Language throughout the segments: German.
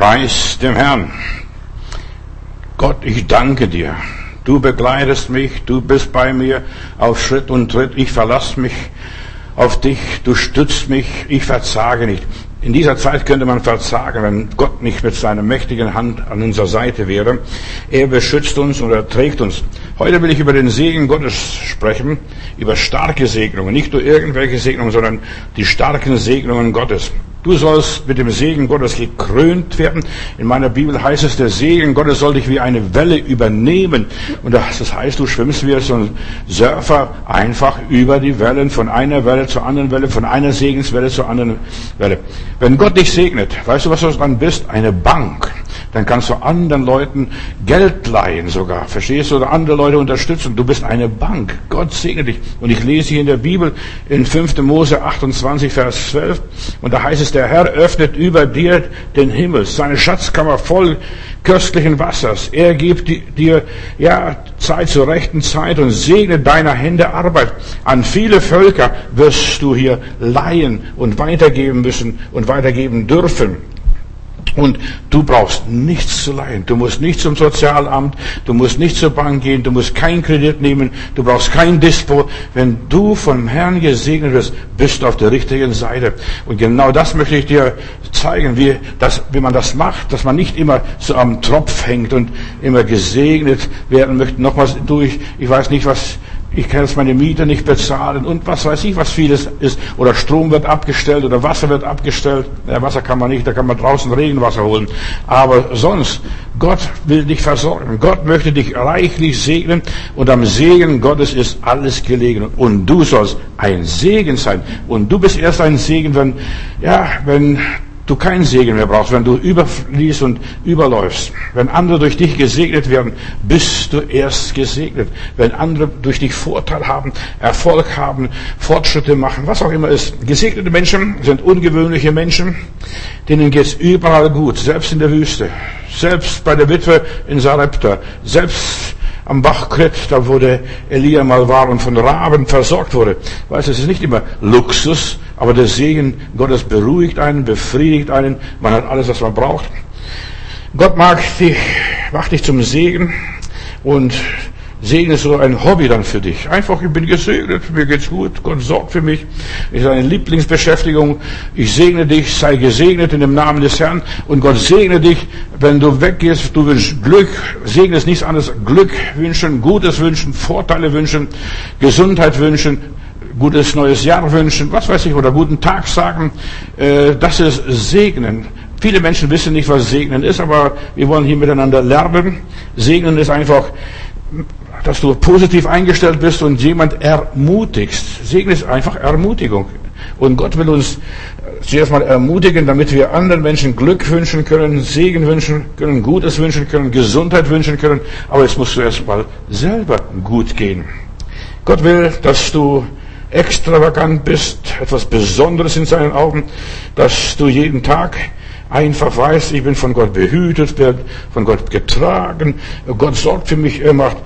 Preis dem Herrn. Gott, ich danke dir. Du begleitest mich, du bist bei mir auf Schritt und Tritt. Ich verlasse mich auf dich, du stützt mich, ich verzage nicht. In dieser Zeit könnte man verzagen, wenn Gott nicht mit seiner mächtigen Hand an unserer Seite wäre. Er beschützt uns und er trägt uns. Heute will ich über den Segen Gottes sprechen, über starke Segnungen, nicht nur irgendwelche Segnungen, sondern die starken Segnungen Gottes. Du sollst mit dem Segen Gottes gekrönt werden. In meiner Bibel heißt es, der Segen Gottes soll dich wie eine Welle übernehmen. Und das heißt, du schwimmst wie so ein Surfer einfach über die Wellen, von einer Welle zur anderen Welle, von einer Segenswelle zur anderen Welle. Wenn Gott dich segnet, weißt du, was du dann bist? Eine Bank. Dann kannst du anderen Leuten Geld leihen sogar. Verstehst du? Oder andere Leute unterstützen. Du bist eine Bank. Gott segne dich. Und ich lese hier in der Bibel in 5. Mose 28, Vers 12. Und da heißt es, der Herr öffnet über dir den Himmel, seine Schatzkammer voll köstlichen Wassers. Er gibt dir, ja, Zeit zur rechten Zeit und segnet deiner Hände Arbeit. An viele Völker wirst du hier leihen und weitergeben müssen und weitergeben dürfen. Und du brauchst nichts zu leihen. Du musst nicht zum Sozialamt, du musst nicht zur Bank gehen, du musst keinen Kredit nehmen, du brauchst kein Dispo. Wenn du vom Herrn gesegnet wirst, bist du auf der richtigen Seite. Und genau das möchte ich dir zeigen, wie, das, wie man das macht, dass man nicht immer so am Tropf hängt und immer gesegnet werden möchte. Nochmals durch, ich weiß nicht, was ich kann jetzt meine Miete nicht bezahlen und was weiß ich, was vieles ist. Oder Strom wird abgestellt oder Wasser wird abgestellt. Ja, Wasser kann man nicht, da kann man draußen Regenwasser holen. Aber sonst, Gott will dich versorgen. Gott möchte dich reichlich segnen und am Segen Gottes ist alles gelegen. Und du sollst ein Segen sein. Und du bist erst ein Segen, wenn, ja, wenn du keinen Segen mehr brauchst, wenn du überfließt und überläufst. Wenn andere durch dich gesegnet werden, bist du erst gesegnet. Wenn andere durch dich Vorteil haben, Erfolg haben, Fortschritte machen, was auch immer ist. Gesegnete Menschen sind ungewöhnliche Menschen, denen geht's überall gut, selbst in der Wüste, selbst bei der Witwe in Sarepta, selbst am Bach Kret, da der Elia mal war und von Raben versorgt wurde. Weißt du, es ist nicht immer Luxus, aber der Segen Gottes beruhigt einen, befriedigt einen. Man hat alles, was man braucht. Gott mag dich, macht dich zum Segen und Segen ist so ein Hobby dann für dich. Einfach, ich bin gesegnet, mir geht's gut, Gott sorgt für mich. Ist eine Lieblingsbeschäftigung. Ich segne dich, sei gesegnet in dem Namen des Herrn. Und Gott segne dich, wenn du weggehst, du wünschst Glück, segne es nichts anderes, Glück wünschen, Gutes wünschen, Vorteile wünschen, Gesundheit wünschen, gutes neues Jahr wünschen, was weiß ich, oder guten Tag sagen. Äh, das ist Segnen. Viele Menschen wissen nicht, was Segnen ist, aber wir wollen hier miteinander lernen. Segnen ist einfach dass du positiv eingestellt bist und jemand ermutigst. Segen ist einfach Ermutigung. Und Gott will uns zuerst mal ermutigen, damit wir anderen Menschen Glück wünschen können, Segen wünschen können, Gutes wünschen können, Gesundheit wünschen können. Aber es muss zuerst mal selber gut gehen. Gott will, dass du extravagant bist, etwas Besonderes in seinen Augen, dass du jeden Tag einfach weißt, ich bin von Gott behütet, werde von Gott getragen, Gott sorgt für mich, er macht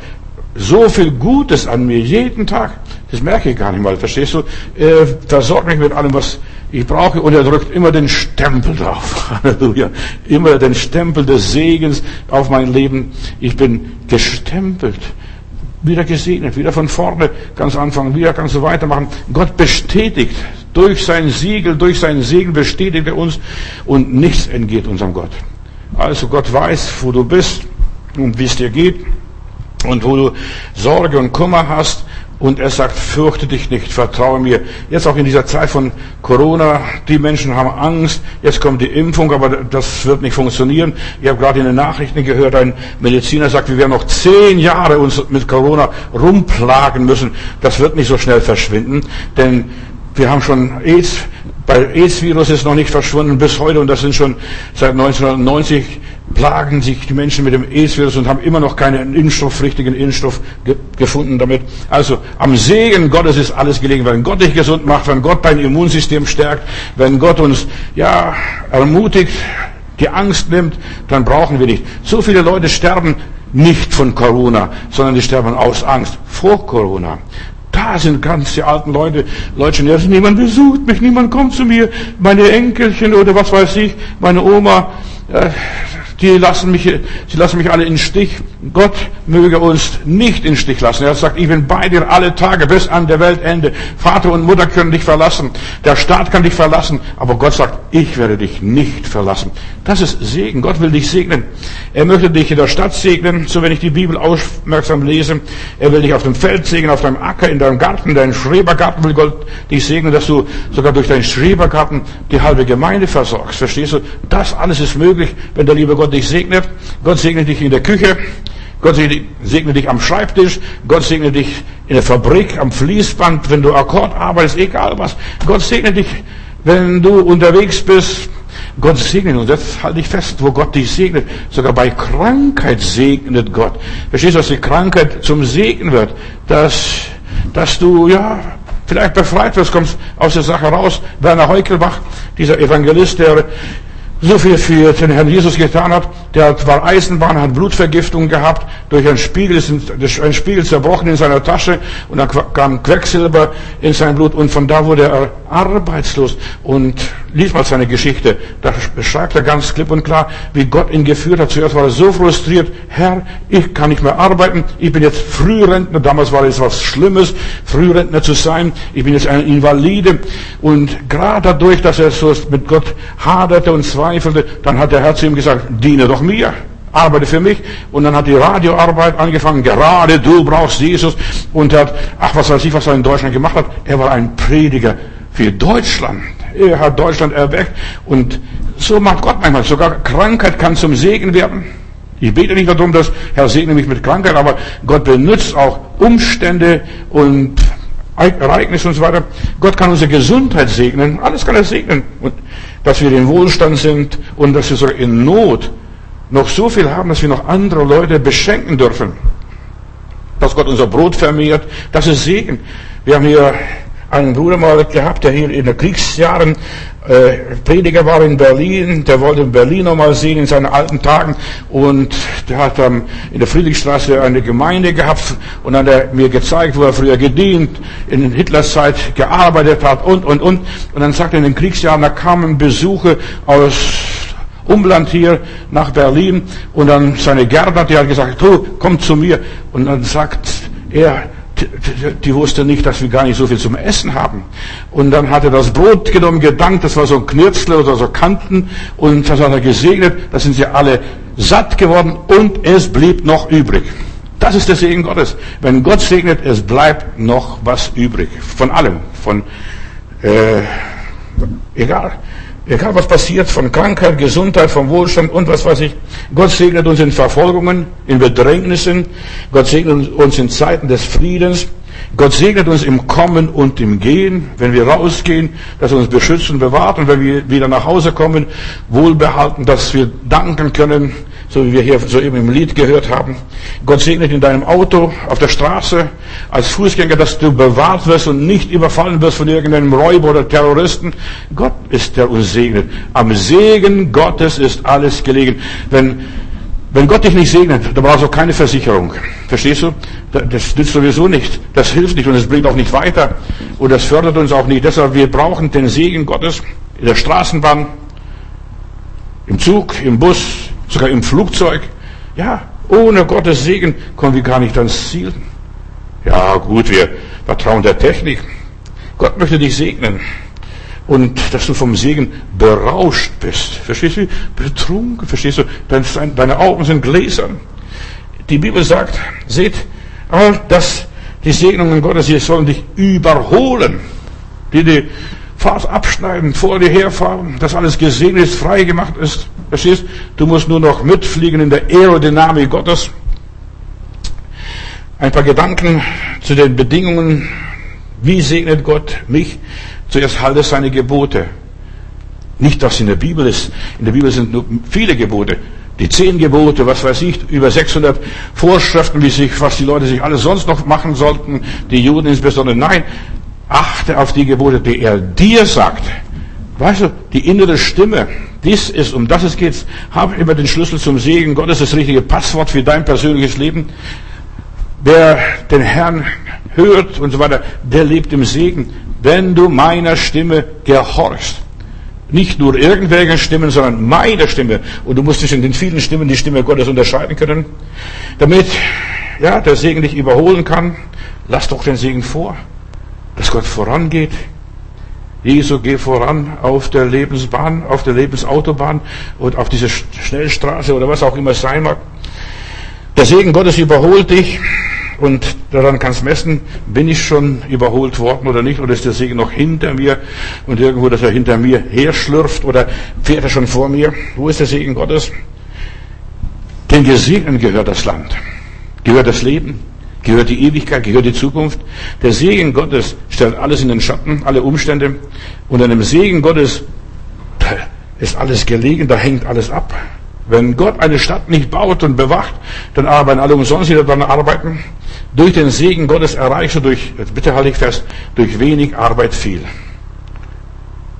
so viel Gutes an mir jeden Tag. Das merke ich gar nicht mal, verstehst du? Er versorgt mich mit allem, was ich brauche und er drückt immer den Stempel drauf. Halleluja. Immer den Stempel des Segens auf mein Leben. Ich bin gestempelt. Wieder gesegnet, wieder von vorne ganz anfangen, wieder kannst du weitermachen. Gott bestätigt durch sein Siegel, durch seinen Segen bestätigt er uns und nichts entgeht unserem Gott. Also Gott weiß, wo du bist und wie es dir geht und wo du Sorge und Kummer hast. Und er sagt, fürchte dich nicht, vertraue mir. Jetzt auch in dieser Zeit von Corona, die Menschen haben Angst, jetzt kommt die Impfung, aber das wird nicht funktionieren. Ich habe gerade in den Nachrichten gehört, ein Mediziner sagt, wir werden noch zehn Jahre uns mit Corona rumplagen müssen. Das wird nicht so schnell verschwinden, denn wir haben schon AIDS, bei AIDS-Virus ist noch nicht verschwunden bis heute und das sind schon seit 1990 plagen sich die Menschen mit dem AIDS-Virus und haben immer noch keinen Impfstoff, richtigen Impfstoff ge gefunden damit. Also am Segen Gottes ist alles gelegen. Wenn Gott dich gesund macht, wenn Gott dein Immunsystem stärkt, wenn Gott uns, ja, ermutigt, die Angst nimmt, dann brauchen wir nicht. So viele Leute sterben nicht von Corona, sondern die sterben aus Angst vor Corona. Da sind ganz die alten Leute, Leute, niemand besucht mich, niemand kommt zu mir, meine Enkelchen oder was weiß ich, meine Oma, äh, die lassen mich, sie lassen mich alle in Stich. Gott möge uns nicht in Stich lassen. Er sagt, ich bin bei dir alle Tage bis an der Weltende. Vater und Mutter können dich verlassen. Der Staat kann dich verlassen. Aber Gott sagt, ich werde dich nicht verlassen. Das ist Segen. Gott will dich segnen. Er möchte dich in der Stadt segnen, so wenn ich die Bibel aufmerksam lese. Er will dich auf dem Feld segnen, auf deinem Acker, in deinem Garten, deinem Schrebergarten will Gott dich segnen, dass du sogar durch deinen Schrebergarten die halbe Gemeinde versorgst. Verstehst du? Das alles ist möglich, wenn der liebe Gott dich segnet. Gott segne dich in der Küche. Gott segne dich am Schreibtisch. Gott segne dich in der Fabrik, am Fließband, wenn du Akkord arbeitest, egal was. Gott segne dich, wenn du unterwegs bist. Gott segnet uns. Das halte ich fest, wo Gott dich segnet. Sogar bei Krankheit segnet Gott. Verstehst du, dass die Krankheit zum Segen wird? Dass, dass du, ja, vielleicht befreit wirst, kommst aus der Sache raus. Werner Heukelbach, dieser Evangelist, der so viel für den Herrn Jesus getan hat. Der war Eisenbahn, hat Blutvergiftung gehabt, durch ein Spiegel ein Spiegel zerbrochen in seiner Tasche und dann kam Quecksilber in sein Blut und von da wurde er arbeitslos und lies mal seine Geschichte. Da beschreibt er ganz klipp und klar, wie Gott ihn geführt hat. Zuerst war er so frustriert, Herr, ich kann nicht mehr arbeiten, ich bin jetzt Frührentner, damals war es was Schlimmes, Frührentner zu sein, ich bin jetzt ein Invalide und gerade dadurch, dass er so mit Gott haderte und zweifelte, dann hat der Herr zu ihm gesagt, diene doch mir arbeite für mich. Und dann hat die Radioarbeit angefangen. Gerade du brauchst Jesus. Und hat, ach, was weiß ich, was er in Deutschland gemacht hat. Er war ein Prediger für Deutschland. Er hat Deutschland erweckt. Und so macht Gott manchmal. Sogar Krankheit kann zum Segen werden. Ich bete nicht darum, dass Herr segne mich mit Krankheit, aber Gott benutzt auch Umstände und Ereignisse und so weiter. Gott kann unsere Gesundheit segnen. Alles kann er segnen. Und dass wir in Wohlstand sind und dass wir sogar in Not noch so viel haben, dass wir noch andere Leute beschenken dürfen. Dass Gott unser Brot vermehrt, das ist Segen. Wir haben hier einen Bruder mal gehabt, der hier in den Kriegsjahren äh, Prediger war in Berlin, der wollte Berlin nochmal sehen in seinen alten Tagen und der hat dann in der Friedrichstraße eine Gemeinde gehabt und dann hat er mir gezeigt, wo er früher gedient, in Hitlers Zeit gearbeitet hat und, und, und. Und dann sagt er, in den Kriegsjahren, da kamen Besuche aus Umland hier nach Berlin und dann seine Gärtner, die hat gesagt, du, komm zu mir. Und dann sagt er, die wusste nicht, dass wir gar nicht so viel zum Essen haben. Und dann hat er das Brot genommen, gedankt, das war so ein Knürzle oder so Kanten und das hat er gesegnet, da sind sie alle satt geworden und es blieb noch übrig. Das ist der Segen Gottes. Wenn Gott segnet, es bleibt noch was übrig. Von allem. Von, äh, egal. Egal was passiert, von Krankheit, Gesundheit, vom Wohlstand und was weiß ich. Gott segnet uns in Verfolgungen, in Bedrängnissen. Gott segnet uns in Zeiten des Friedens. Gott segnet uns im Kommen und im Gehen, wenn wir rausgehen, dass er uns beschützt und bewahrt und wenn wir wieder nach Hause kommen, wohlbehalten, dass wir danken können, so wie wir hier soeben im Lied gehört haben. Gott segnet in deinem Auto, auf der Straße, als Fußgänger, dass du bewahrt wirst und nicht überfallen wirst von irgendeinem Räuber oder Terroristen. Gott ist der uns segnet. Am Segen Gottes ist alles gelegen. Wenn wenn Gott dich nicht segnet, dann brauchst du auch keine Versicherung. Verstehst du? Das nützt sowieso nicht. Das hilft nicht und es bringt auch nicht weiter. Und das fördert uns auch nicht. Deshalb, wir brauchen den Segen Gottes in der Straßenbahn, im Zug, im Bus, sogar im Flugzeug. Ja, ohne Gottes Segen kommen wir gar nicht ans Ziel. Ja, gut, wir vertrauen der Technik. Gott möchte dich segnen und dass du vom Segen berauscht bist. Verstehst du? Betrunken, verstehst du? Deine Augen sind gläsern. Die Bibel sagt, seht, all das, die Segnungen Gottes, sie sollen dich überholen. Die die Fahrt abschneiden, vor dir herfahren, dass alles gesegnet ist, frei gemacht ist. Verstehst? Du musst nur noch mitfliegen in der Aerodynamik Gottes. Ein paar Gedanken zu den Bedingungen. Wie segnet Gott mich? Zuerst halte seine Gebote. Nicht, dass in der Bibel ist. In der Bibel sind nur viele Gebote. Die zehn Gebote, was weiß ich, über 600 Vorschriften, wie sich, was die Leute sich alles sonst noch machen sollten, die Juden insbesondere. Nein, achte auf die Gebote, die er dir sagt. Weißt du, die innere Stimme, dies ist, um das es geht. Hab immer den Schlüssel zum Segen Gottes, das richtige Passwort für dein persönliches Leben. Wer den Herrn hört und so weiter, der lebt im Segen. Wenn du meiner Stimme gehorchst. Nicht nur irgendwelchen Stimmen, sondern meiner Stimme. Und du musst zwischen den vielen Stimmen die Stimme Gottes unterscheiden können. Damit, ja, der Segen dich überholen kann. Lass doch den Segen vor. Dass Gott vorangeht. Jesu, geh voran auf der Lebensbahn, auf der Lebensautobahn und auf dieser Schnellstraße oder was auch immer es sein mag. Der Segen Gottes überholt dich und daran kannst messen, bin ich schon überholt worden oder nicht, oder ist der Segen noch hinter mir und irgendwo, dass er hinter mir herschlürft oder fährt er schon vor mir? Wo ist der Segen Gottes? Den Gesegneten gehört das Land, gehört das Leben, gehört die Ewigkeit, gehört die Zukunft. Der Segen Gottes stellt alles in den Schatten, alle Umstände. Und an dem Segen Gottes ist alles gelegen, da hängt alles ab. Wenn Gott eine Stadt nicht baut und bewacht, dann arbeiten alle umsonst, die daran arbeiten. Durch den Segen Gottes erreichst du durch, bitte halte ich fest, durch wenig Arbeit viel.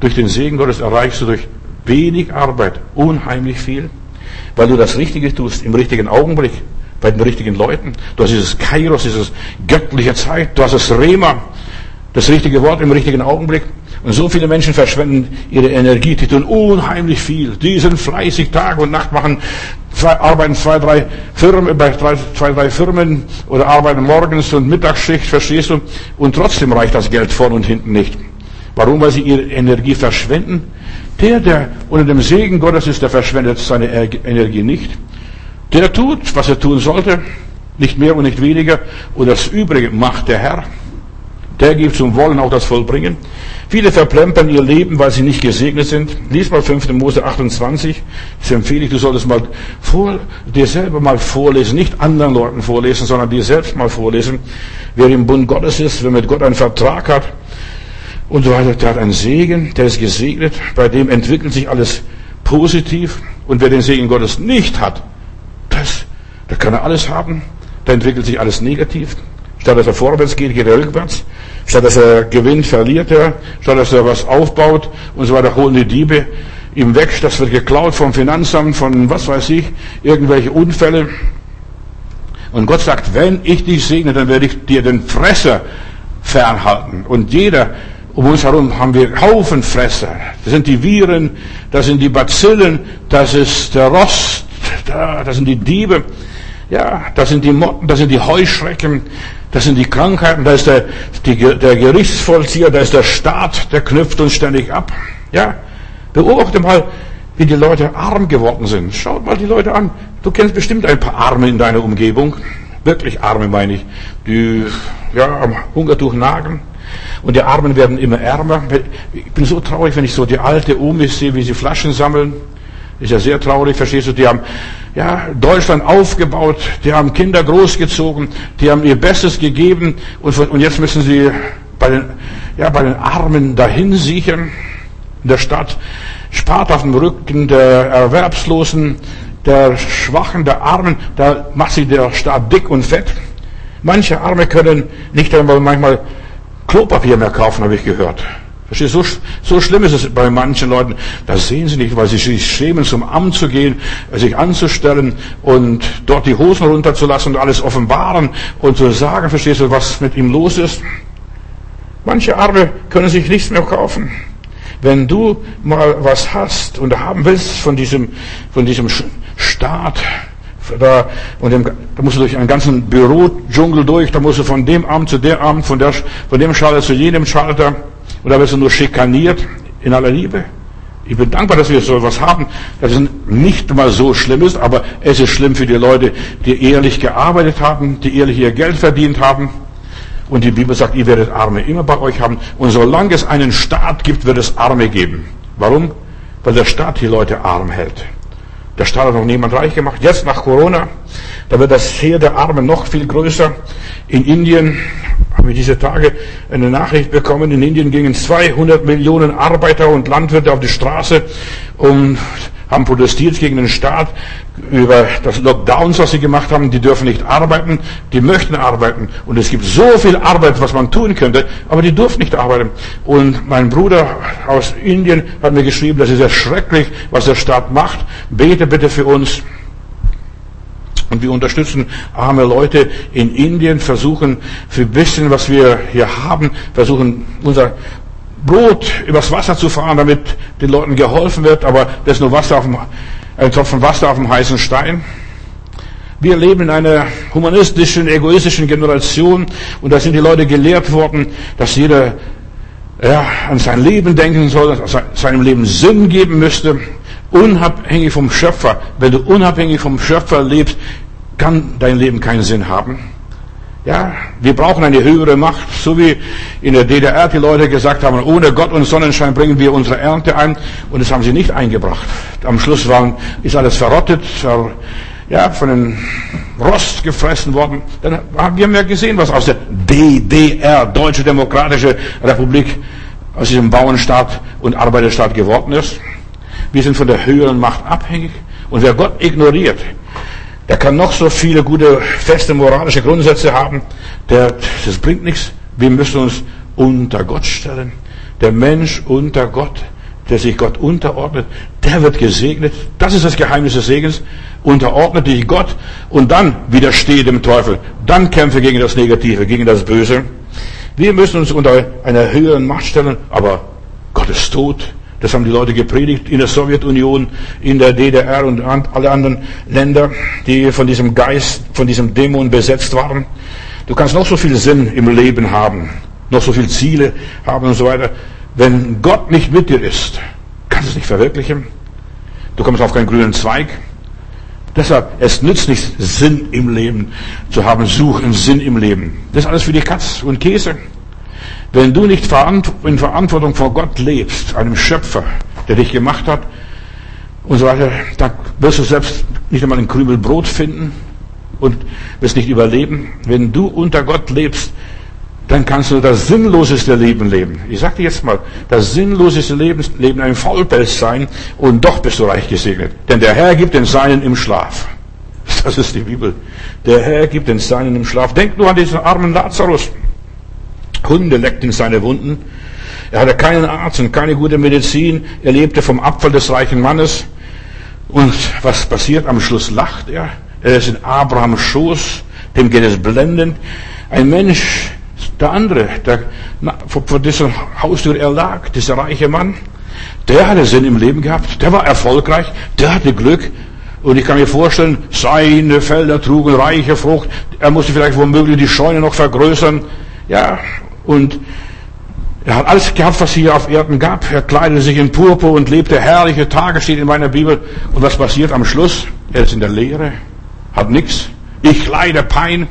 Durch den Segen Gottes erreichst du durch wenig Arbeit unheimlich viel, weil du das Richtige tust im richtigen Augenblick, bei den richtigen Leuten. Du hast dieses Kairos, dieses göttliche Zeit, du hast das Rema, das richtige Wort im richtigen Augenblick. Und so viele Menschen verschwenden ihre Energie, die tun unheimlich viel. Die sind fleißig Tag und Nacht, machen, arbeiten zwei, drei Firmen, bei zwei, drei Firmen oder arbeiten morgens und Mittagsschicht, verstehst du? Und trotzdem reicht das Geld vorn und hinten nicht. Warum? Weil sie ihre Energie verschwenden. Der, der unter dem Segen Gottes ist, der verschwendet seine Energie nicht. Der tut, was er tun sollte, nicht mehr und nicht weniger. Und das Übrige macht der Herr. Der gibt zum Wollen auch das Vollbringen. Viele verplempern ihr Leben, weil sie nicht gesegnet sind. Lies mal 5. Mose 28. Das empfehle ich, du solltest mal vor, dir selber mal vorlesen. Nicht anderen Leuten vorlesen, sondern dir selbst mal vorlesen. Wer im Bund Gottes ist, wer mit Gott einen Vertrag hat und so weiter, der hat einen Segen, der ist gesegnet. Bei dem entwickelt sich alles positiv. Und wer den Segen Gottes nicht hat, da kann er alles haben. Da entwickelt sich alles negativ. Statt dass er vorwärts geht, geht er rückwärts. Statt dass er gewinnt, verliert er. Statt dass er was aufbaut und so weiter, holen die Diebe ihm weg. Das wird geklaut vom Finanzamt, von was weiß ich, irgendwelche Unfälle. Und Gott sagt, wenn ich dich segne, dann werde ich dir den Fresser fernhalten. Und jeder, um uns herum haben wir Haufen Fresser. Das sind die Viren, das sind die Bazillen, das ist der Rost, das sind die Diebe. Ja, das sind die Motten, das sind die Heuschrecken, das sind die Krankheiten, da ist der, die, der Gerichtsvollzieher, da ist der Staat, der knüpft uns ständig ab. Ja, beobachte mal, wie die Leute arm geworden sind. Schaut mal die Leute an. Du kennst bestimmt ein paar Arme in deiner Umgebung. Wirklich Arme meine ich. Die, ja, am Hungertuch nagen. Und die Armen werden immer ärmer. Ich bin so traurig, wenn ich so die alte Omis sehe, wie sie Flaschen sammeln. Ist ja sehr traurig, verstehst du? Die haben ja, Deutschland aufgebaut, die haben Kinder großgezogen, die haben ihr Bestes gegeben und, und jetzt müssen sie bei den, ja, bei den Armen dahin sichern. In der Stadt spart auf dem Rücken der Erwerbslosen, der Schwachen, der Armen, da macht sich der Staat dick und fett. Manche Arme können nicht einmal manchmal Klopapier mehr kaufen, habe ich gehört. Verstehst du? So, so schlimm ist es bei manchen Leuten. Das sehen sie nicht, weil sie sich schämen, zum Amt zu gehen, sich anzustellen und dort die Hosen runterzulassen und alles offenbaren und zu sagen, verstehst du, was mit ihm los ist? Manche Arme können sich nichts mehr kaufen. Wenn du mal was hast und haben willst von diesem, von diesem Staat, da, und dem, da musst du durch einen ganzen Bürodschungel durch, da musst du von dem Amt zu dem Amt, von, der, von dem Schalter zu jenem Schalter, und da wirst du nur schikaniert in aller Liebe. Ich bin dankbar, dass wir so etwas haben, dass es nicht mal so schlimm ist, aber es ist schlimm für die Leute, die ehrlich gearbeitet haben, die ehrlich ihr Geld verdient haben. Und die Bibel sagt, ihr werdet Arme immer bei euch haben. Und solange es einen Staat gibt, wird es Arme geben. Warum? Weil der Staat die Leute arm hält. Der Staat hat noch niemand reich gemacht. Jetzt nach Corona, da wird das Heer der Armen noch viel größer. In Indien habe ich diese Tage eine Nachricht bekommen. In Indien gingen 200 Millionen Arbeiter und Landwirte auf die Straße und haben protestiert gegen den Staat über das Lockdowns, was sie gemacht haben. Die dürfen nicht arbeiten, die möchten arbeiten. Und es gibt so viel Arbeit, was man tun könnte, aber die dürfen nicht arbeiten. Und mein Bruder aus Indien hat mir geschrieben, das ist ja schrecklich, was der Staat macht. Bete bitte für uns. Und wir unterstützen arme Leute in Indien, versuchen für ein bisschen, was wir hier haben, versuchen unser Brot übers Wasser zu fahren, damit den Leuten geholfen wird, aber das ist nur Wasser auf dem, ein Tropfen Wasser auf dem heißen Stein. Wir leben in einer humanistischen, egoistischen Generation und da sind die Leute gelehrt worden, dass jeder ja, an sein Leben denken soll, seinem Leben Sinn geben müsste, unabhängig vom Schöpfer. Wenn du unabhängig vom Schöpfer lebst, kann dein Leben keinen Sinn haben. Ja, wir brauchen eine höhere Macht, so wie in der DDR die Leute gesagt haben, ohne Gott und Sonnenschein bringen wir unsere Ernte ein. Und das haben sie nicht eingebracht. Am Schluss waren, ist alles verrottet, ja, von den Rost gefressen worden. Dann haben wir ja gesehen, was aus der DDR, Deutsche Demokratische Republik, aus diesem Bauernstaat und Arbeiterstaat geworden ist. Wir sind von der höheren Macht abhängig. Und wer Gott ignoriert, der kann noch so viele gute, feste moralische Grundsätze haben. Der, das bringt nichts. Wir müssen uns unter Gott stellen. Der Mensch unter Gott, der sich Gott unterordnet, der wird gesegnet. Das ist das Geheimnis des Segens. Unterordnet dich Gott und dann widerstehe dem Teufel. Dann kämpfe gegen das Negative, gegen das Böse. Wir müssen uns unter einer höheren Macht stellen, aber Gott ist tot. Das haben die Leute gepredigt in der Sowjetunion, in der DDR und alle anderen Länder, die von diesem Geist, von diesem Dämon besetzt waren. Du kannst noch so viel Sinn im Leben haben, noch so viele Ziele haben und so weiter. Wenn Gott nicht mit dir ist, kannst du es nicht verwirklichen. Du kommst auf keinen grünen Zweig. Deshalb, es nützt nicht, Sinn im Leben zu haben, suchen Sinn im Leben. Das ist alles für die Katz und Käse. Wenn du nicht in Verantwortung vor Gott lebst, einem Schöpfer, der dich gemacht hat, und so weiter, dann wirst du selbst nicht einmal ein Krümel Brot finden und wirst nicht überleben. Wenn du unter Gott lebst, dann kannst du das sinnloseste Leben leben. Ich sag dir jetzt mal, das sinnloseste Leben, Leben ein Faulpelz sein und doch bist du reich gesegnet. Denn der Herr gibt den Seinen im Schlaf. Das ist die Bibel. Der Herr gibt den Seinen im Schlaf. Denk nur an diesen armen Lazarus. Hunde leckten seine Wunden. Er hatte keinen Arzt und keine gute Medizin. Er lebte vom Abfall des reichen Mannes. Und was passiert? Am Schluss lacht er. Er ist in Abrahams Schoß. Dem geht es blendend. Ein Mensch, der andere, der vor dieser Haustür erlag, dieser reiche Mann, der hatte Sinn im Leben gehabt. Der war erfolgreich. Der hatte Glück. Und ich kann mir vorstellen, seine Felder trugen reiche Frucht. Er musste vielleicht womöglich die Scheune noch vergrößern. Ja, und er hat alles gehabt, was hier auf Erden gab. Er kleidete sich in Purpur und lebte herrliche Tage, steht in meiner Bibel. Und was passiert am Schluss? Er ist in der Leere, hat nichts. Ich leide Pein.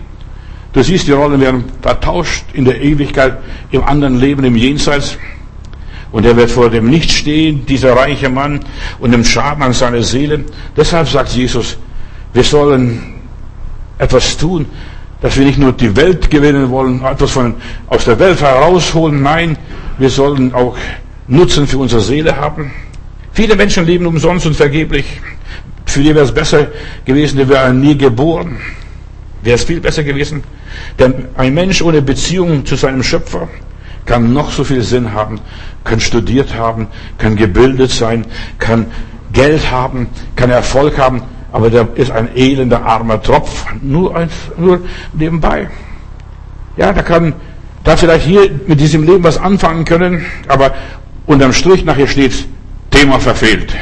Du siehst, die Rollen werden vertauscht in der Ewigkeit, im anderen Leben, im Jenseits. Und er wird vor dem Nicht stehen, dieser reiche Mann, und dem Schaden an seiner Seele. Deshalb sagt Jesus, wir sollen etwas tun, dass wir nicht nur die Welt gewinnen wollen, etwas von, aus der Welt herausholen. Nein, wir sollen auch Nutzen für unsere Seele haben. Viele Menschen leben umsonst und vergeblich. Für die wäre es besser gewesen, die wären nie geboren. Wäre es viel besser gewesen. Denn ein Mensch ohne Beziehung zu seinem Schöpfer kann noch so viel Sinn haben, kann studiert haben, kann gebildet sein, kann Geld haben, kann Erfolg haben, aber der ist ein elender, armer Tropf, nur, als, nur nebenbei. Ja, der kann da vielleicht hier mit diesem Leben was anfangen können, aber unterm Strich nachher steht, Thema verfehlt.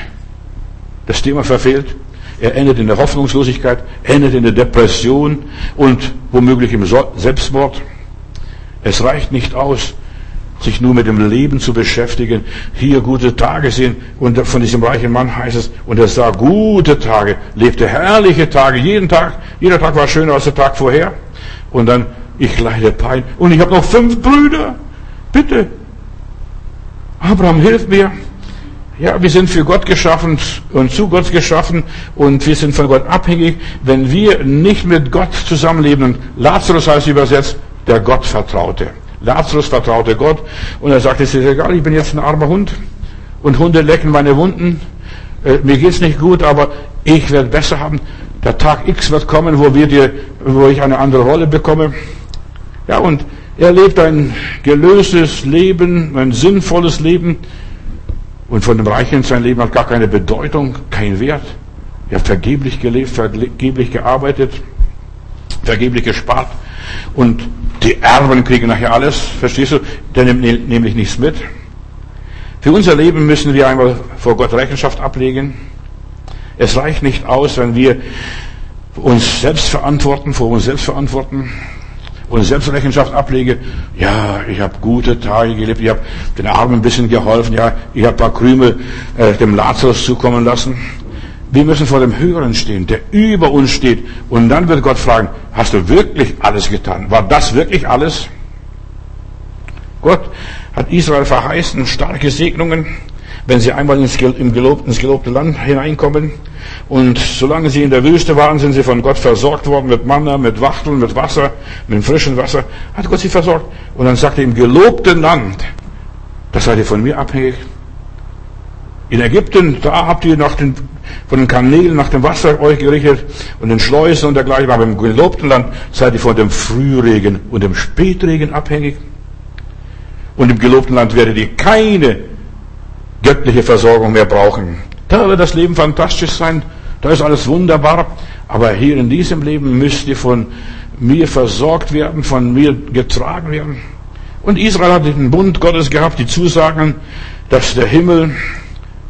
Das Thema verfehlt. Er endet in der Hoffnungslosigkeit, endet in der Depression und womöglich im Selbstmord. Es reicht nicht aus, sich nur mit dem Leben zu beschäftigen, hier gute Tage sehen. Und von diesem reichen Mann heißt es, und er sah gute Tage, lebte herrliche Tage, jeden Tag, jeder Tag war schöner als der Tag vorher. Und dann, ich leide Pein. Und ich habe noch fünf Brüder. Bitte. Abraham, hilf mir. Ja, wir sind für Gott geschaffen und zu Gott geschaffen und wir sind von Gott abhängig. Wenn wir nicht mit Gott zusammenleben, und Lazarus heißt übersetzt, der Gott vertraute. Lazarus vertraute Gott und er sagte, es ist egal, ich bin jetzt ein armer Hund und Hunde lecken meine Wunden. Äh, mir geht's nicht gut, aber ich werde besser haben. Der Tag X wird kommen, wo wir dir, wo ich eine andere Rolle bekomme. Ja, und er lebt ein gelöstes Leben, ein sinnvolles Leben. Und von dem Reichen sein Leben hat gar keine Bedeutung, keinen Wert. Ihr habt vergeblich gelebt, vergeblich gearbeitet, vergeblich gespart und die Erben kriegen nachher alles, verstehst du? Der nimmt nämlich nichts mit. Für unser Leben müssen wir einmal vor Gott Rechenschaft ablegen. Es reicht nicht aus, wenn wir uns selbst verantworten, vor uns selbst verantworten und Selbstrechenschaft ablege. Ja, ich habe gute Tage gelebt, ich habe den Armen ein bisschen geholfen, ja, ich habe ein paar Krümel äh, dem Lazarus zukommen lassen. Wir müssen vor dem Höheren stehen, der über uns steht. Und dann wird Gott fragen, hast du wirklich alles getan? War das wirklich alles? Gott hat Israel verheißen, starke Segnungen, wenn sie einmal ins, gelobte, ins gelobte Land hineinkommen. Und solange sie in der Wüste waren, sind sie von Gott versorgt worden mit Manna, mit Wachteln, mit Wasser, mit frischem Wasser. Hat Gott sie versorgt. Und dann sagt er, im gelobten Land, das seid ihr von mir abhängig. In Ägypten, da habt ihr nach den von den Kanälen nach dem Wasser euch gerichtet und den Schleusen und dergleichen. Aber im gelobten Land seid ihr von dem Frühregen und dem Spätregen abhängig. Und im gelobten Land werdet ihr keine göttliche Versorgung mehr brauchen. Da wird das Leben fantastisch sein. Da ist alles wunderbar. Aber hier in diesem Leben müsst ihr von mir versorgt werden, von mir getragen werden. Und Israel hat den Bund Gottes gehabt, die Zusagen, dass der Himmel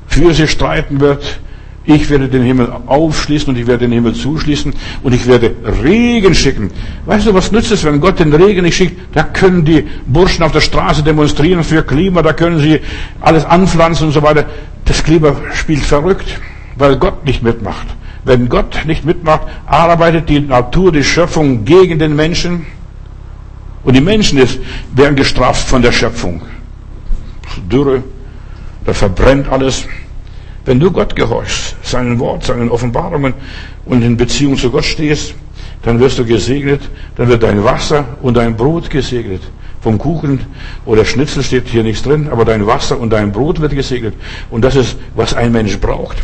für sie streiten wird, ich werde den Himmel aufschließen und ich werde den Himmel zuschließen und ich werde Regen schicken. Weißt du, was nützt es, wenn Gott den Regen nicht schickt? Da können die Burschen auf der Straße demonstrieren für Klima, da können sie alles anpflanzen und so weiter. Das Klima spielt verrückt, weil Gott nicht mitmacht. Wenn Gott nicht mitmacht, arbeitet die Natur, die Schöpfung gegen den Menschen. Und die Menschen werden gestraft von der Schöpfung. Dürre, da verbrennt alles. Wenn du Gott gehorchst, seinen Wort, seinen Offenbarungen und in Beziehung zu Gott stehst, dann wirst du gesegnet, dann wird dein Wasser und dein Brot gesegnet. Vom Kuchen oder Schnitzel steht hier nichts drin, aber dein Wasser und dein Brot wird gesegnet. Und das ist, was ein Mensch braucht.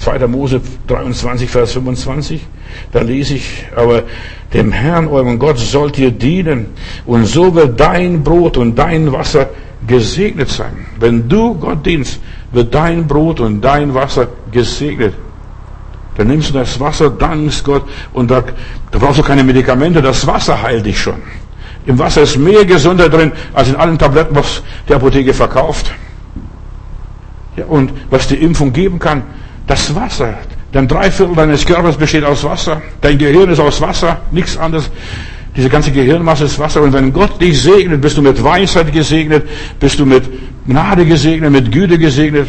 2. Mose 23, Vers 25, da lese ich, aber dem Herrn, eurem Gott, sollt ihr dienen, und so wird dein Brot und dein Wasser gesegnet sein. Wenn du Gott dienst, wird dein Brot und dein Wasser gesegnet. Dann nimmst du das Wasser, dankst Gott und da, da brauchst du keine Medikamente, das Wasser heilt dich schon. Im Wasser ist mehr Gesundheit drin, als in allen Tabletten, was die Apotheke verkauft. Ja, und was die Impfung geben kann, das Wasser. Denn drei Viertel deines Körpers besteht aus Wasser. Dein Gehirn ist aus Wasser, nichts anderes. Diese ganze Gehirnmasse ist Wasser. Und wenn Gott dich segnet, bist du mit Weisheit gesegnet, bist du mit Gnade gesegnet, mit Güte gesegnet.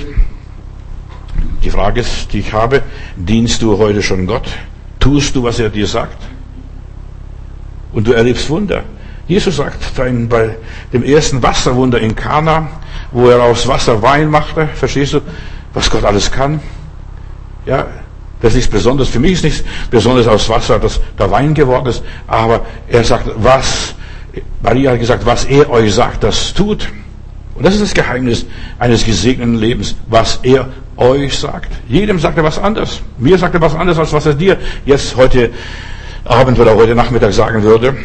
Die Frage ist, die ich habe, dienst du heute schon Gott? Tust du, was er dir sagt? Und du erlebst Wunder. Jesus sagt bei dem ersten Wasserwunder in Kana, wo er aus Wasser Wein machte, verstehst du, was Gott alles kann? Ja, das ist besonders, für mich ist nichts besonders aus Wasser, dass da Wein geworden ist, aber er sagt, was, Maria hat gesagt, was er euch sagt, das tut. Und das ist das Geheimnis eines gesegneten Lebens, was er euch sagt. Jedem sagt er was anderes. Mir sagt er was anderes, als was er dir jetzt heute Abend oder heute Nachmittag sagen würde.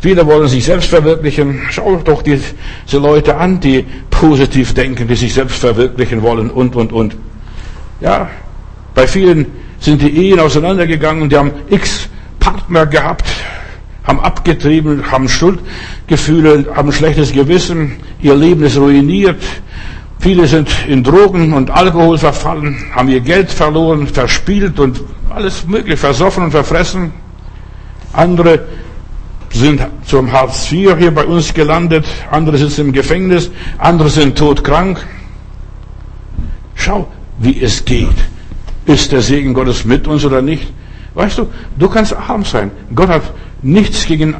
Viele wollen sich selbst verwirklichen. Schau doch diese Leute an, die positiv denken, die sich selbst verwirklichen wollen und, und, und. Ja, bei vielen sind die Ehen auseinandergegangen und die haben x Partner gehabt, haben abgetrieben, haben Schuldgefühle, haben schlechtes Gewissen, ihr Leben ist ruiniert. Viele sind in Drogen und Alkohol verfallen, haben ihr Geld verloren, verspielt und alles mögliche, versoffen und verfressen. Andere sind zum Hartz IV hier bei uns gelandet, andere sitzen im Gefängnis, andere sind todkrank. Schau, wie es geht. Ist der Segen Gottes mit uns oder nicht? Weißt du, du kannst arm sein. Gott hat nichts gegen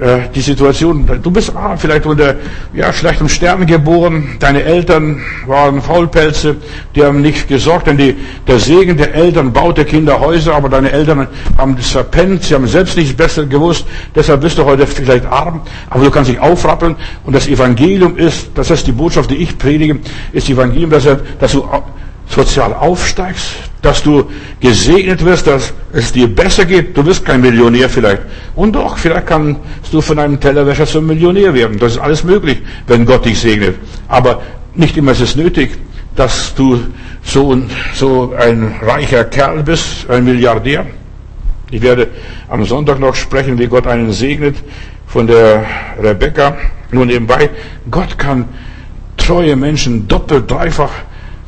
äh, die Situation. Du bist arm, vielleicht unter ja, schlechtem Stern geboren. Deine Eltern waren Faulpelze, die haben nicht gesorgt, denn die, der Segen der Eltern baut der Kinder Häuser, aber deine Eltern haben das verpennt, sie haben selbst nichts besser gewusst. Deshalb bist du heute vielleicht arm, aber du kannst dich aufrappeln. Und das Evangelium ist, das ist die Botschaft, die ich predige, ist das Evangelium, dass, er, dass du sozial aufsteigst, dass du gesegnet wirst, dass es dir besser geht. Du wirst kein Millionär vielleicht. Und doch, vielleicht kannst du von einem Tellerwäscher zum Millionär werden. Das ist alles möglich, wenn Gott dich segnet. Aber nicht immer ist es nötig, dass du so, so ein reicher Kerl bist, ein Milliardär. Ich werde am Sonntag noch sprechen, wie Gott einen segnet von der Rebecca. Nur nebenbei, Gott kann treue Menschen doppelt, dreifach,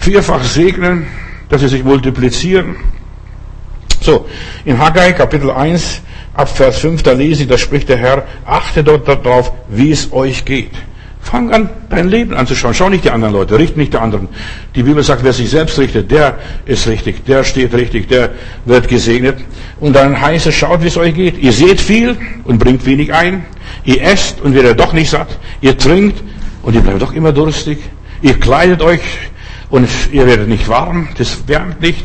vierfach segnen, dass sie sich multiplizieren. So, in Haggai Kapitel 1 ab Vers 5, da lese ich, da spricht der Herr, achte dort darauf, wie es euch geht. Fang an, dein Leben anzuschauen. Schau nicht die anderen Leute, richte nicht die anderen. Die Bibel sagt, wer sich selbst richtet, der ist richtig, der steht richtig, der wird gesegnet. Und dann heißt es, schaut, wie es euch geht. Ihr seht viel und bringt wenig ein. Ihr esst und werdet doch nicht satt. Ihr trinkt und ihr bleibt doch immer durstig. Ihr kleidet euch und ihr werdet nicht warm. Das wärmt nicht.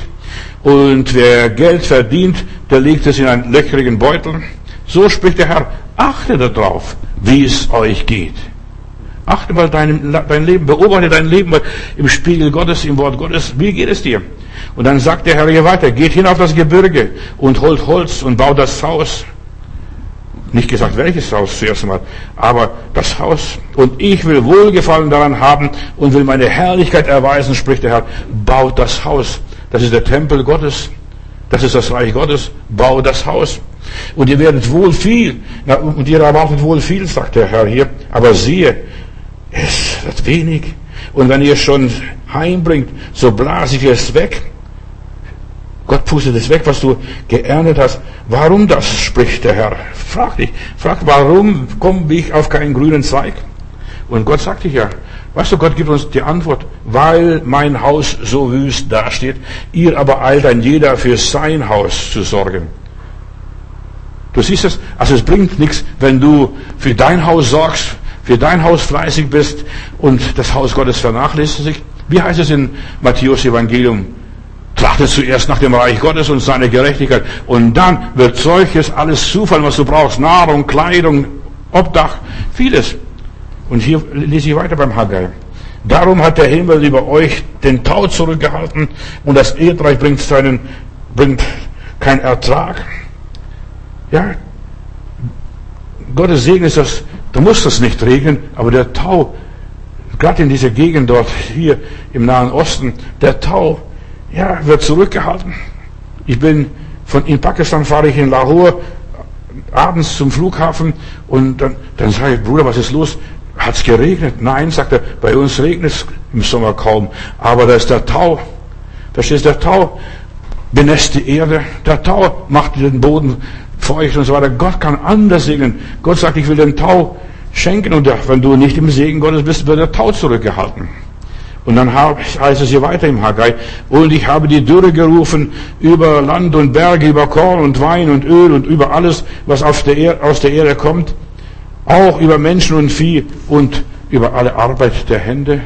Und wer Geld verdient, der legt es in einen löchrigen Beutel. So spricht der Herr, achte darauf, wie es euch geht. Achte mal dein, dein Leben, beobachte dein Leben im Spiegel Gottes, im Wort Gottes. Wie geht es dir? Und dann sagt der Herr hier weiter, geht hin auf das Gebirge und holt Holz und baut das Haus. Nicht gesagt, welches Haus zuerst einmal, aber das Haus. Und ich will Wohlgefallen daran haben und will meine Herrlichkeit erweisen, spricht der Herr. Baut das Haus. Das ist der Tempel Gottes. Das ist das Reich Gottes. Baut das Haus. Und ihr werdet wohl viel, und ihr erwartet wohl viel, sagt der Herr hier. Aber siehe, es wird wenig. Und wenn ihr es schon heimbringt, so blase ich es weg. Gott pustet es weg, was du geerntet hast. Warum das, spricht der Herr. Frag dich, frag, warum komme ich auf keinen grünen Zweig? Und Gott sagt dich ja, weißt du, Gott gibt uns die Antwort, weil mein Haus so wüst dasteht, ihr aber eilt ein jeder für sein Haus zu sorgen. Du siehst es, also es bringt nichts, wenn du für dein Haus sorgst, für dein Haus fleißig bist und das Haus Gottes vernachlässigt. Wie heißt es in Matthäus Evangelium? Trachte zuerst nach dem Reich Gottes und seiner Gerechtigkeit und dann wird solches alles zufallen, was du brauchst. Nahrung, Kleidung, Obdach, vieles. Und hier lese ich weiter beim Haggai. Darum hat der Himmel über euch den Tau zurückgehalten und das Erdreich bringt seinen, bringt keinen Ertrag. Ja, Gottes Segen ist das da muss das nicht regnen, aber der Tau, gerade in dieser Gegend dort, hier im Nahen Osten, der Tau, ja, wird zurückgehalten. Ich bin von, in Pakistan fahre ich in Lahore abends zum Flughafen und dann, dann sage ich, Bruder, was ist los? Hat es geregnet? Nein, sagt er, bei uns regnet es im Sommer kaum, aber da ist der Tau. Verstehst du, der Tau benässt die Erde, der Tau macht den Boden feucht und so weiter. Gott kann anders segnen. Gott sagt, ich will den Tau schenken und wenn du nicht im Segen Gottes bist, wird der Tau zurückgehalten. Und dann heißt es hier weiter im Haggai, und ich habe die Dürre gerufen über Land und Berge, über Korn und Wein und Öl und über alles, was aus der, Erde, aus der Erde kommt, auch über Menschen und Vieh und über alle Arbeit der Hände.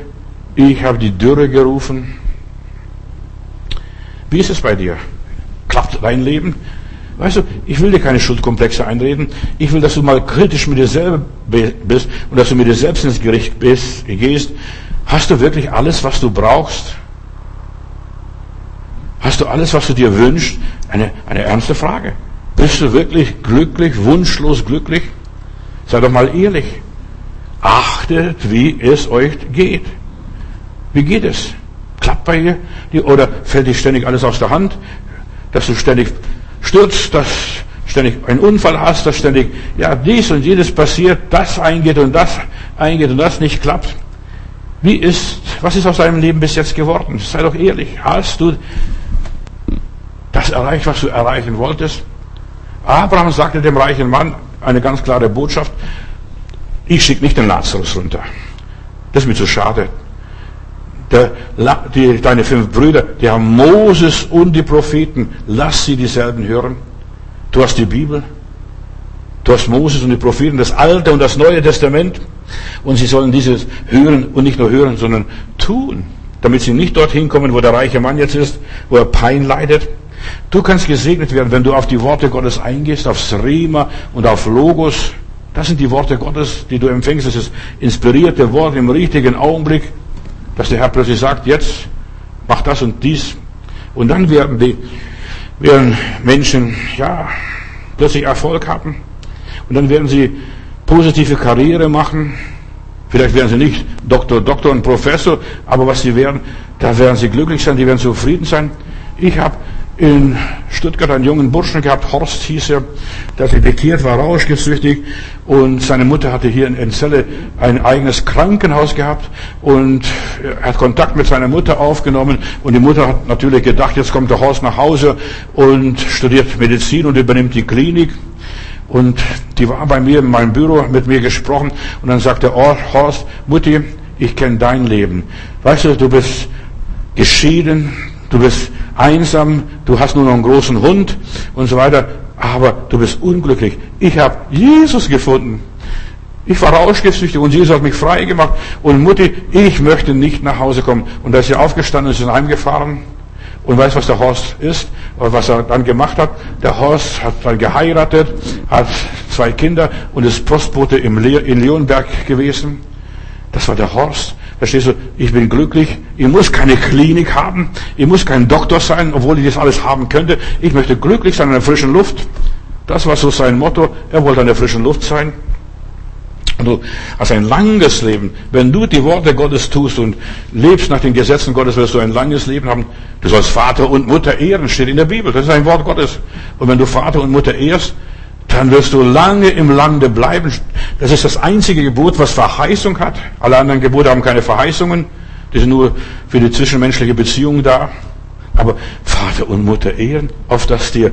Ich habe die Dürre gerufen. Wie ist es bei dir? Klappt dein Leben? Weißt du, ich will dir keine Schuldkomplexe einreden. Ich will, dass du mal kritisch mit dir selber bist und dass du mit dir selbst ins Gericht bist, gehst. Hast du wirklich alles, was du brauchst? Hast du alles, was du dir wünschst? Eine, eine ernste Frage. Bist du wirklich glücklich, wunschlos glücklich? Sei doch mal ehrlich. Achtet, wie es euch geht. Wie geht es? Klappt bei dir? Oder fällt dir ständig alles aus der Hand? Dass du ständig stürzt, dass ständig einen Unfall hast, dass ständig ja dies und jenes passiert, das eingeht und das eingeht und das nicht klappt. Wie ist, was ist aus deinem Leben bis jetzt geworden? Sei doch ehrlich. Hast du das erreicht, was du erreichen wolltest? Abraham sagte dem reichen Mann eine ganz klare Botschaft. Ich schicke nicht den Lazarus runter. Das ist mir zu schade. Der, die, deine fünf Brüder, die haben Moses und die Propheten, lass sie dieselben hören. Du hast die Bibel, du hast Moses und die Propheten, das Alte und das Neue Testament. Und sie sollen dieses hören und nicht nur hören, sondern tun, damit sie nicht dorthin kommen, wo der reiche Mann jetzt ist, wo er Pein leidet. Du kannst gesegnet werden, wenn du auf die Worte Gottes eingehst, aufs Rema und auf Logos. Das sind die Worte Gottes, die du empfängst. Das ist inspirierte Wort im richtigen Augenblick dass der Herr plötzlich sagt, jetzt mach das und dies. Und dann werden die, werden Menschen, ja, plötzlich Erfolg haben. Und dann werden sie positive Karriere machen. Vielleicht werden sie nicht Doktor, Doktor und Professor, aber was sie werden, da werden sie glücklich sein, die werden zufrieden sein. Ich habe in Stuttgart einen jungen Burschen gehabt, Horst hieß er, der bekehrt war, rauschgiftsüchtig und seine Mutter hatte hier in Celle ein eigenes Krankenhaus gehabt und er hat Kontakt mit seiner Mutter aufgenommen und die Mutter hat natürlich gedacht, jetzt kommt der Horst nach Hause und studiert Medizin und übernimmt die Klinik und die war bei mir in meinem Büro mit mir gesprochen und dann sagte oh, Horst, Mutti, ich kenne dein Leben. Weißt du, du bist geschieden, du bist einsam, du hast nur noch einen großen Hund und so weiter, aber du bist unglücklich. Ich habe Jesus gefunden. Ich war rauschgiftsüchtig und Jesus hat mich frei gemacht. Und Mutti, ich möchte nicht nach Hause kommen. Und da ist sie aufgestanden und ist heimgefahren. Und weißt was der Horst ist? Oder was er dann gemacht hat? Der Horst hat dann geheiratet, hat zwei Kinder und ist Postbote in Leonberg gewesen. Das war der Horst. Verstehst du? Ich bin glücklich. Ich muss keine Klinik haben. Ich muss kein Doktor sein, obwohl ich das alles haben könnte. Ich möchte glücklich sein in der frischen Luft. Das war so sein Motto. Er wollte in der frischen Luft sein. Du hast ein langes Leben. Wenn du die Worte Gottes tust und lebst nach den Gesetzen Gottes, wirst du ein langes Leben haben. Du sollst Vater und Mutter ehren, steht in der Bibel. Das ist ein Wort Gottes. Und wenn du Vater und Mutter ehrst, dann wirst du lange im Lande bleiben. Das ist das einzige Gebot, was Verheißung hat. Alle anderen Gebote haben keine Verheißungen. Die sind nur für die zwischenmenschliche Beziehung da. Aber Vater und Mutter ehren, auf dass dir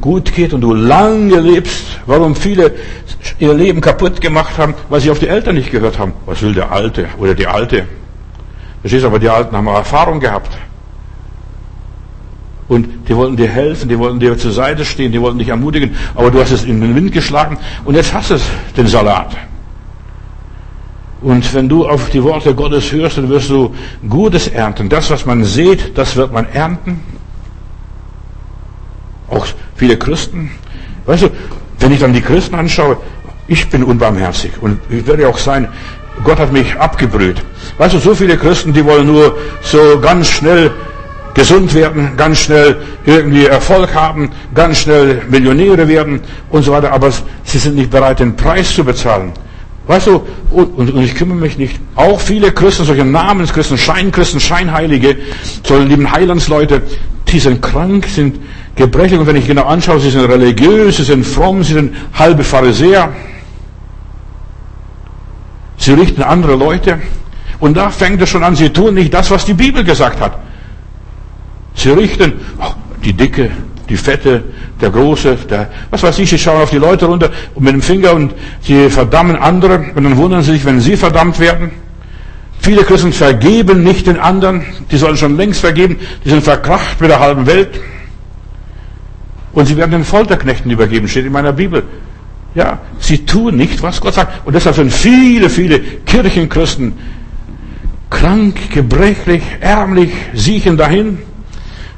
gut geht und du lange lebst. Warum viele ihr Leben kaputt gemacht haben, weil sie auf die Eltern nicht gehört haben. Was will der Alte oder die Alte? Verstehst du, aber die Alten haben Erfahrung gehabt. Und die wollten dir helfen, die wollten dir zur Seite stehen, die wollten dich ermutigen, aber du hast es in den Wind geschlagen und jetzt hast du den Salat. Und wenn du auf die Worte Gottes hörst, dann wirst du Gutes ernten. Das, was man sieht, das wird man ernten. Auch viele Christen. Weißt du, wenn ich dann die Christen anschaue, ich bin unbarmherzig und ich werde auch sein, Gott hat mich abgebrüht. Weißt du, so viele Christen, die wollen nur so ganz schnell gesund werden, ganz schnell irgendwie Erfolg haben, ganz schnell Millionäre werden und so weiter, aber sie sind nicht bereit, den Preis zu bezahlen. Weißt du, und, und, und ich kümmere mich nicht. Auch viele Christen, solche Namenschristen, Scheinchristen, Scheinheilige, so lieben Heilandsleute, die sind krank, sind gebrechlich und wenn ich genau anschaue, sie sind religiös, sie sind fromm, sie sind halbe Pharisäer. Sie richten andere Leute. Und da fängt es schon an, sie tun nicht das, was die Bibel gesagt hat. Sie richten, oh, die Dicke, die Fette, der Große, der, was weiß ich, sie schauen auf die Leute runter und mit dem Finger und sie verdammen andere und dann wundern sie sich, wenn sie verdammt werden. Viele Christen vergeben nicht den anderen, die sollen schon längst vergeben, die sind verkracht mit der halben Welt. Und sie werden den Folterknechten übergeben, steht in meiner Bibel. Ja, sie tun nicht, was Gott sagt. Und deshalb sind viele, viele Kirchenchristen krank, gebrechlich, ärmlich, siechen dahin.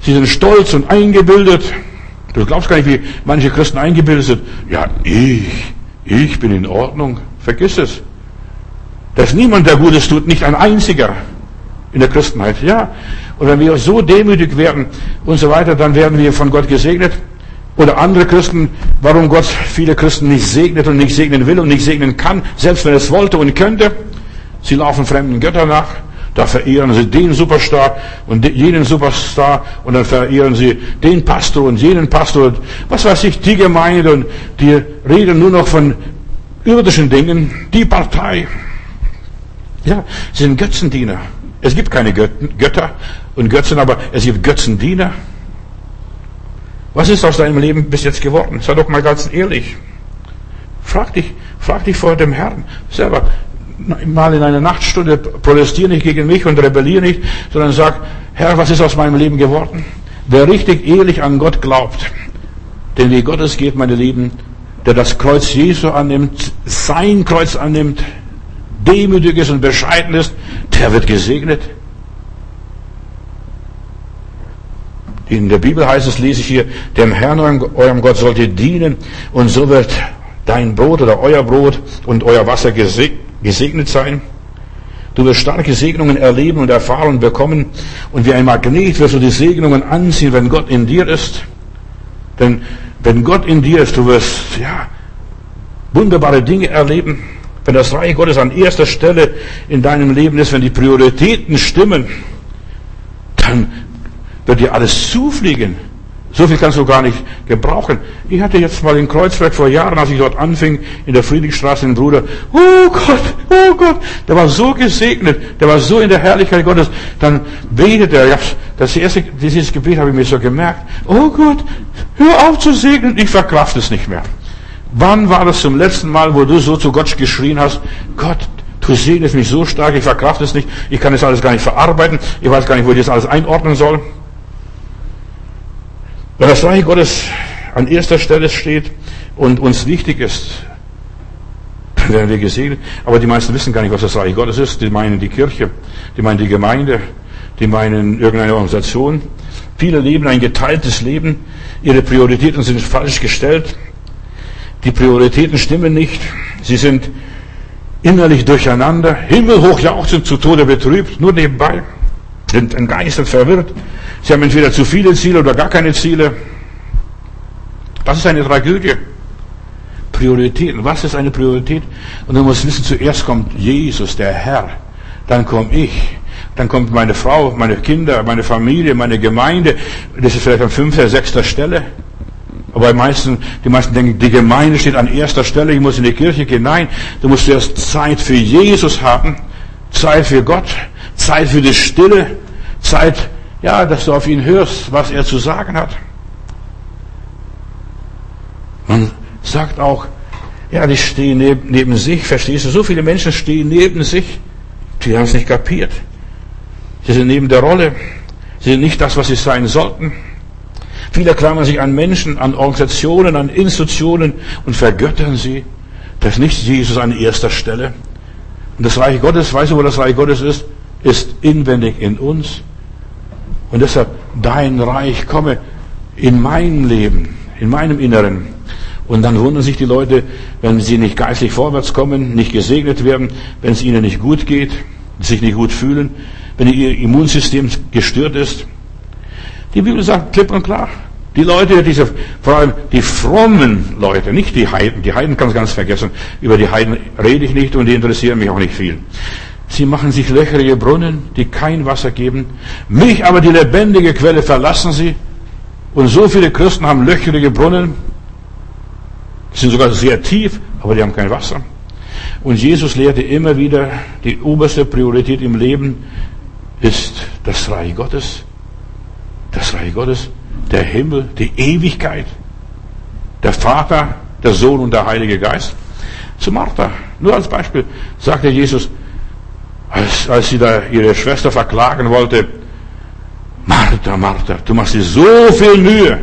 Sie sind stolz und eingebildet. Du glaubst gar nicht, wie manche Christen eingebildet sind. Ja, ich, ich bin in Ordnung. Vergiss es. Da ist niemand, der Gutes tut, nicht ein einziger in der Christenheit. Ja. Und wenn wir so demütig werden und so weiter, dann werden wir von Gott gesegnet. Oder andere Christen, warum Gott viele Christen nicht segnet und nicht segnen will und nicht segnen kann, selbst wenn es wollte und könnte. Sie laufen fremden Göttern nach. Da verehren sie den Superstar und jenen Superstar und dann verehren sie den Pastor und jenen Pastor. Was weiß ich, die Gemeinde und die reden nur noch von irdischen Dingen. Die Partei. Ja, sie sind Götzendiener. Es gibt keine Götter und Götzen, aber es gibt Götzendiener. Was ist aus deinem Leben bis jetzt geworden? Sei doch mal ganz ehrlich. Frag dich, frag dich vor dem Herrn selber mal in einer Nachtstunde protestiere nicht gegen mich und rebelliere nicht, sondern sag, Herr, was ist aus meinem Leben geworden? Wer richtig ehrlich an Gott glaubt, denn wie Gott es geht, meine Lieben, der das Kreuz Jesu annimmt, sein Kreuz annimmt, demütig ist und bescheiden ist, der wird gesegnet. In der Bibel heißt es, lese ich hier, dem Herrn, eurem Gott sollt ihr dienen und so wird dein Brot oder euer Brot und euer Wasser gesegnet sein. Du wirst starke Segnungen erleben und erfahren bekommen. Und wie ein Magnet wirst du die Segnungen anziehen, wenn Gott in dir ist. Denn wenn Gott in dir ist, du wirst, ja, wunderbare Dinge erleben. Wenn das Reich Gottes an erster Stelle in deinem Leben ist, wenn die Prioritäten stimmen, dann wird dir alles zufliegen. So viel kannst du gar nicht gebrauchen. Ich hatte jetzt mal in Kreuzberg vor Jahren, als ich dort anfing, in der Friedrichstraße einen Bruder. Oh Gott, oh Gott, der war so gesegnet, der war so in der Herrlichkeit Gottes. Dann betet er, das erste, dieses Gebet habe ich mir so gemerkt. Oh Gott, hör auf zu segnen, ich verkraft es nicht mehr. Wann war das zum letzten Mal, wo du so zu Gott geschrien hast, Gott, du segnest mich so stark, ich verkraft es nicht, ich kann das alles gar nicht verarbeiten, ich weiß gar nicht, wo ich das alles einordnen soll. Wenn das Reich Gottes an erster Stelle steht und uns wichtig ist, dann werden wir gesegnet. Aber die meisten wissen gar nicht, was das Reich Gottes ist. Die meinen die Kirche, die meinen die Gemeinde, die meinen irgendeine Organisation. Viele leben ein geteiltes Leben. Ihre Prioritäten sind falsch gestellt. Die Prioritäten stimmen nicht. Sie sind innerlich durcheinander, himmelhoch jauchzend, zu Tode betrübt, nur nebenbei, sind entgeistert, verwirrt. Sie haben entweder zu viele Ziele oder gar keine Ziele. Das ist eine Tragödie. Prioritäten. Was ist eine Priorität? Und du musst wissen, zuerst kommt Jesus, der Herr. Dann komme ich. Dann kommt meine Frau, meine Kinder, meine Familie, meine Gemeinde. Das ist vielleicht an fünfter, sechster Stelle. Aber die meisten, die meisten denken, die Gemeinde steht an erster Stelle, ich muss in die Kirche gehen. Nein, du musst erst Zeit für Jesus haben, Zeit für Gott, Zeit für die Stille, Zeit ja, dass du auf ihn hörst, was er zu sagen hat. Man sagt auch, ja, die stehen neben, neben sich, verstehst du? So viele Menschen stehen neben sich, die haben es nicht kapiert. Sie sind neben der Rolle. Sie sind nicht das, was sie sein sollten. Viele klammern sich an Menschen, an Organisationen, an Institutionen und vergöttern sie. Das ist nicht Jesus an erster Stelle. Und das Reich Gottes, weißt du, wo das Reich Gottes ist? Ist inwendig in uns. Und deshalb, dein Reich komme in mein Leben, in meinem Inneren. Und dann wundern sich die Leute, wenn sie nicht geistlich vorwärts kommen, nicht gesegnet werden, wenn es ihnen nicht gut geht, sich nicht gut fühlen, wenn ihr Immunsystem gestört ist. Die Bibel sagt klipp und klar, die Leute, diese, vor allem die frommen Leute, nicht die Heiden, die Heiden kannst du ganz vergessen, über die Heiden rede ich nicht und die interessieren mich auch nicht viel. Sie machen sich löcherige Brunnen, die kein Wasser geben. Mich aber, die lebendige Quelle, verlassen sie. Und so viele Christen haben löcherige Brunnen, sind sogar sehr tief, aber die haben kein Wasser. Und Jesus lehrte immer wieder, die oberste Priorität im Leben ist das Reich Gottes. Das Reich Gottes, der Himmel, die Ewigkeit, der Vater, der Sohn und der Heilige Geist. Zu Martha, nur als Beispiel, sagte Jesus, als, als sie da ihre Schwester verklagen wollte, Martha, Martha, du machst dir so viel Mühe.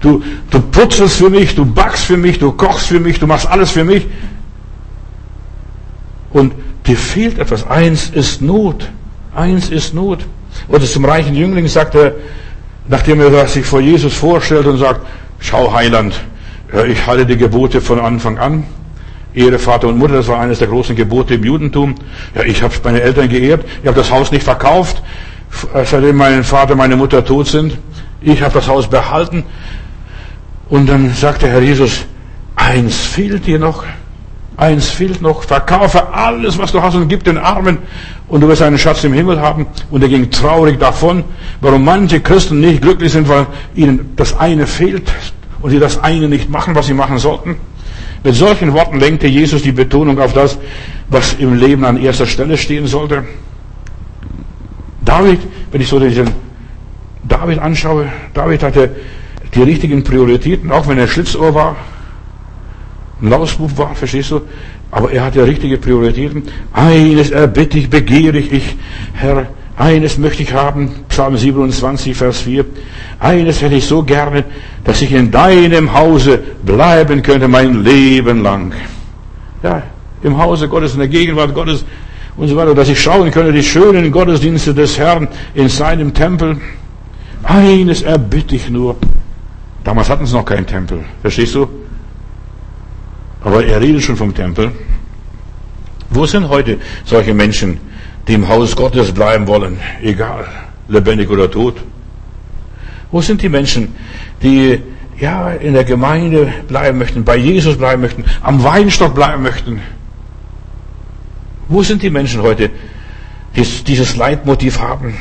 Du, du putzelst für mich, du backst für mich, du kochst für mich, du machst alles für mich. Und dir fehlt etwas. Eins ist Not. Eins ist Not. Oder zum reichen Jüngling sagt er, nachdem er sich vor Jesus vorstellt und sagt, schau Heiland, ich halte die Gebote von Anfang an. Ehre Vater und Mutter, das war eines der großen Gebote im Judentum. Ja, ich habe meine Eltern geehrt, ich habe das Haus nicht verkauft, seitdem mein Vater, meine Mutter tot sind. Ich habe das Haus behalten. Und dann sagte Herr Jesus, eins fehlt dir noch. Eins fehlt noch. Verkaufe alles, was du hast und gib den Armen und du wirst einen Schatz im Himmel haben. Und er ging traurig davon. Warum manche Christen nicht glücklich sind, weil ihnen das eine fehlt und sie das eine nicht machen, was sie machen sollten. Mit solchen Worten lenkte Jesus die Betonung auf das, was im Leben an erster Stelle stehen sollte. David, wenn ich so diesen David anschaue, David hatte die richtigen Prioritäten, auch wenn er Schlitzohr war, ein Lausbub war, verstehst du? Aber er hatte richtige Prioritäten. Eines erbitte ich, begehre ich, Herr, eines möchte ich haben, Psalm 27, Vers 4. Eines hätte ich so gerne, dass ich in deinem Hause bleiben könnte mein Leben lang. Ja, im Hause Gottes, in der Gegenwart Gottes und so weiter, dass ich schauen könnte, die schönen Gottesdienste des Herrn in seinem Tempel. Eines erbitte ich nur. Damals hatten sie noch keinen Tempel, verstehst du? Aber er redet schon vom Tempel. Wo sind heute solche Menschen, die im Haus Gottes bleiben wollen, egal, lebendig oder tot? Wo sind die Menschen, die ja in der Gemeinde bleiben möchten, bei Jesus bleiben möchten, am Weinstock bleiben möchten? Wo sind die Menschen heute, die dieses Leitmotiv haben,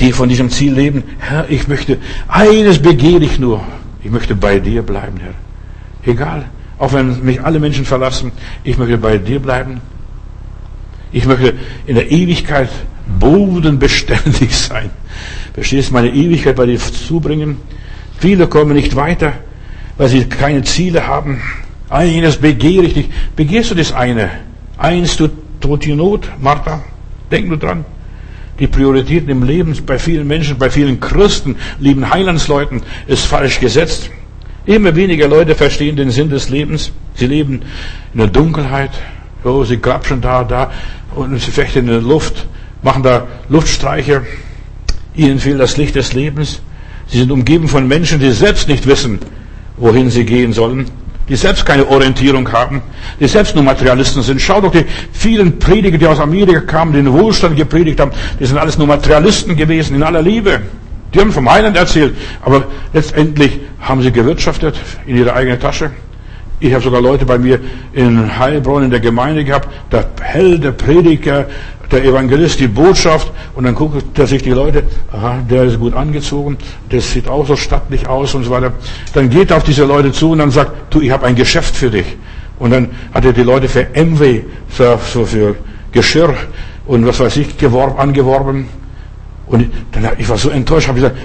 die von diesem Ziel leben? Herr, ich möchte, eines begehre ich nur. Ich möchte bei dir bleiben, Herr. Egal, auch wenn mich alle Menschen verlassen, ich möchte bei dir bleiben. Ich möchte in der Ewigkeit bodenbeständig sein. Verstehst du, meine Ewigkeit bei dir zubringen? Viele kommen nicht weiter, weil sie keine Ziele haben. Eines begehre ich dich. Begehrst du das eine? Eins du tut die Not, Martha? Denk nur dran. Die Prioritäten im Leben bei vielen Menschen, bei vielen Christen, lieben Heilandsleuten, ist falsch gesetzt. Immer weniger Leute verstehen den Sinn des Lebens. Sie leben in der Dunkelheit. Oh, sie grapschen da, da und sie fechten in der Luft, machen da Luftstreiche. Ihnen fehlt das Licht des Lebens. Sie sind umgeben von Menschen, die selbst nicht wissen, wohin sie gehen sollen, die selbst keine Orientierung haben, die selbst nur Materialisten sind. Schau doch die vielen Prediger, die aus Amerika kamen, die den Wohlstand gepredigt haben, die sind alles nur Materialisten gewesen, in aller Liebe. Die haben vom Heiland erzählt, aber letztendlich haben sie gewirtschaftet in ihre eigene Tasche. Ich habe sogar Leute bei mir in Heilbronn in der Gemeinde gehabt, da hält der Prediger, der Evangelist die Botschaft und dann guckt er sich die Leute, aha, der ist gut angezogen, das sieht auch so stattlich aus und so weiter. Dann geht er auf diese Leute zu und dann sagt, du, ich habe ein Geschäft für dich. Und dann hat er die Leute für MW, so für Geschirr und was weiß ich, geworben, angeworben. Und dann, ich war so enttäuscht, habe gesagt,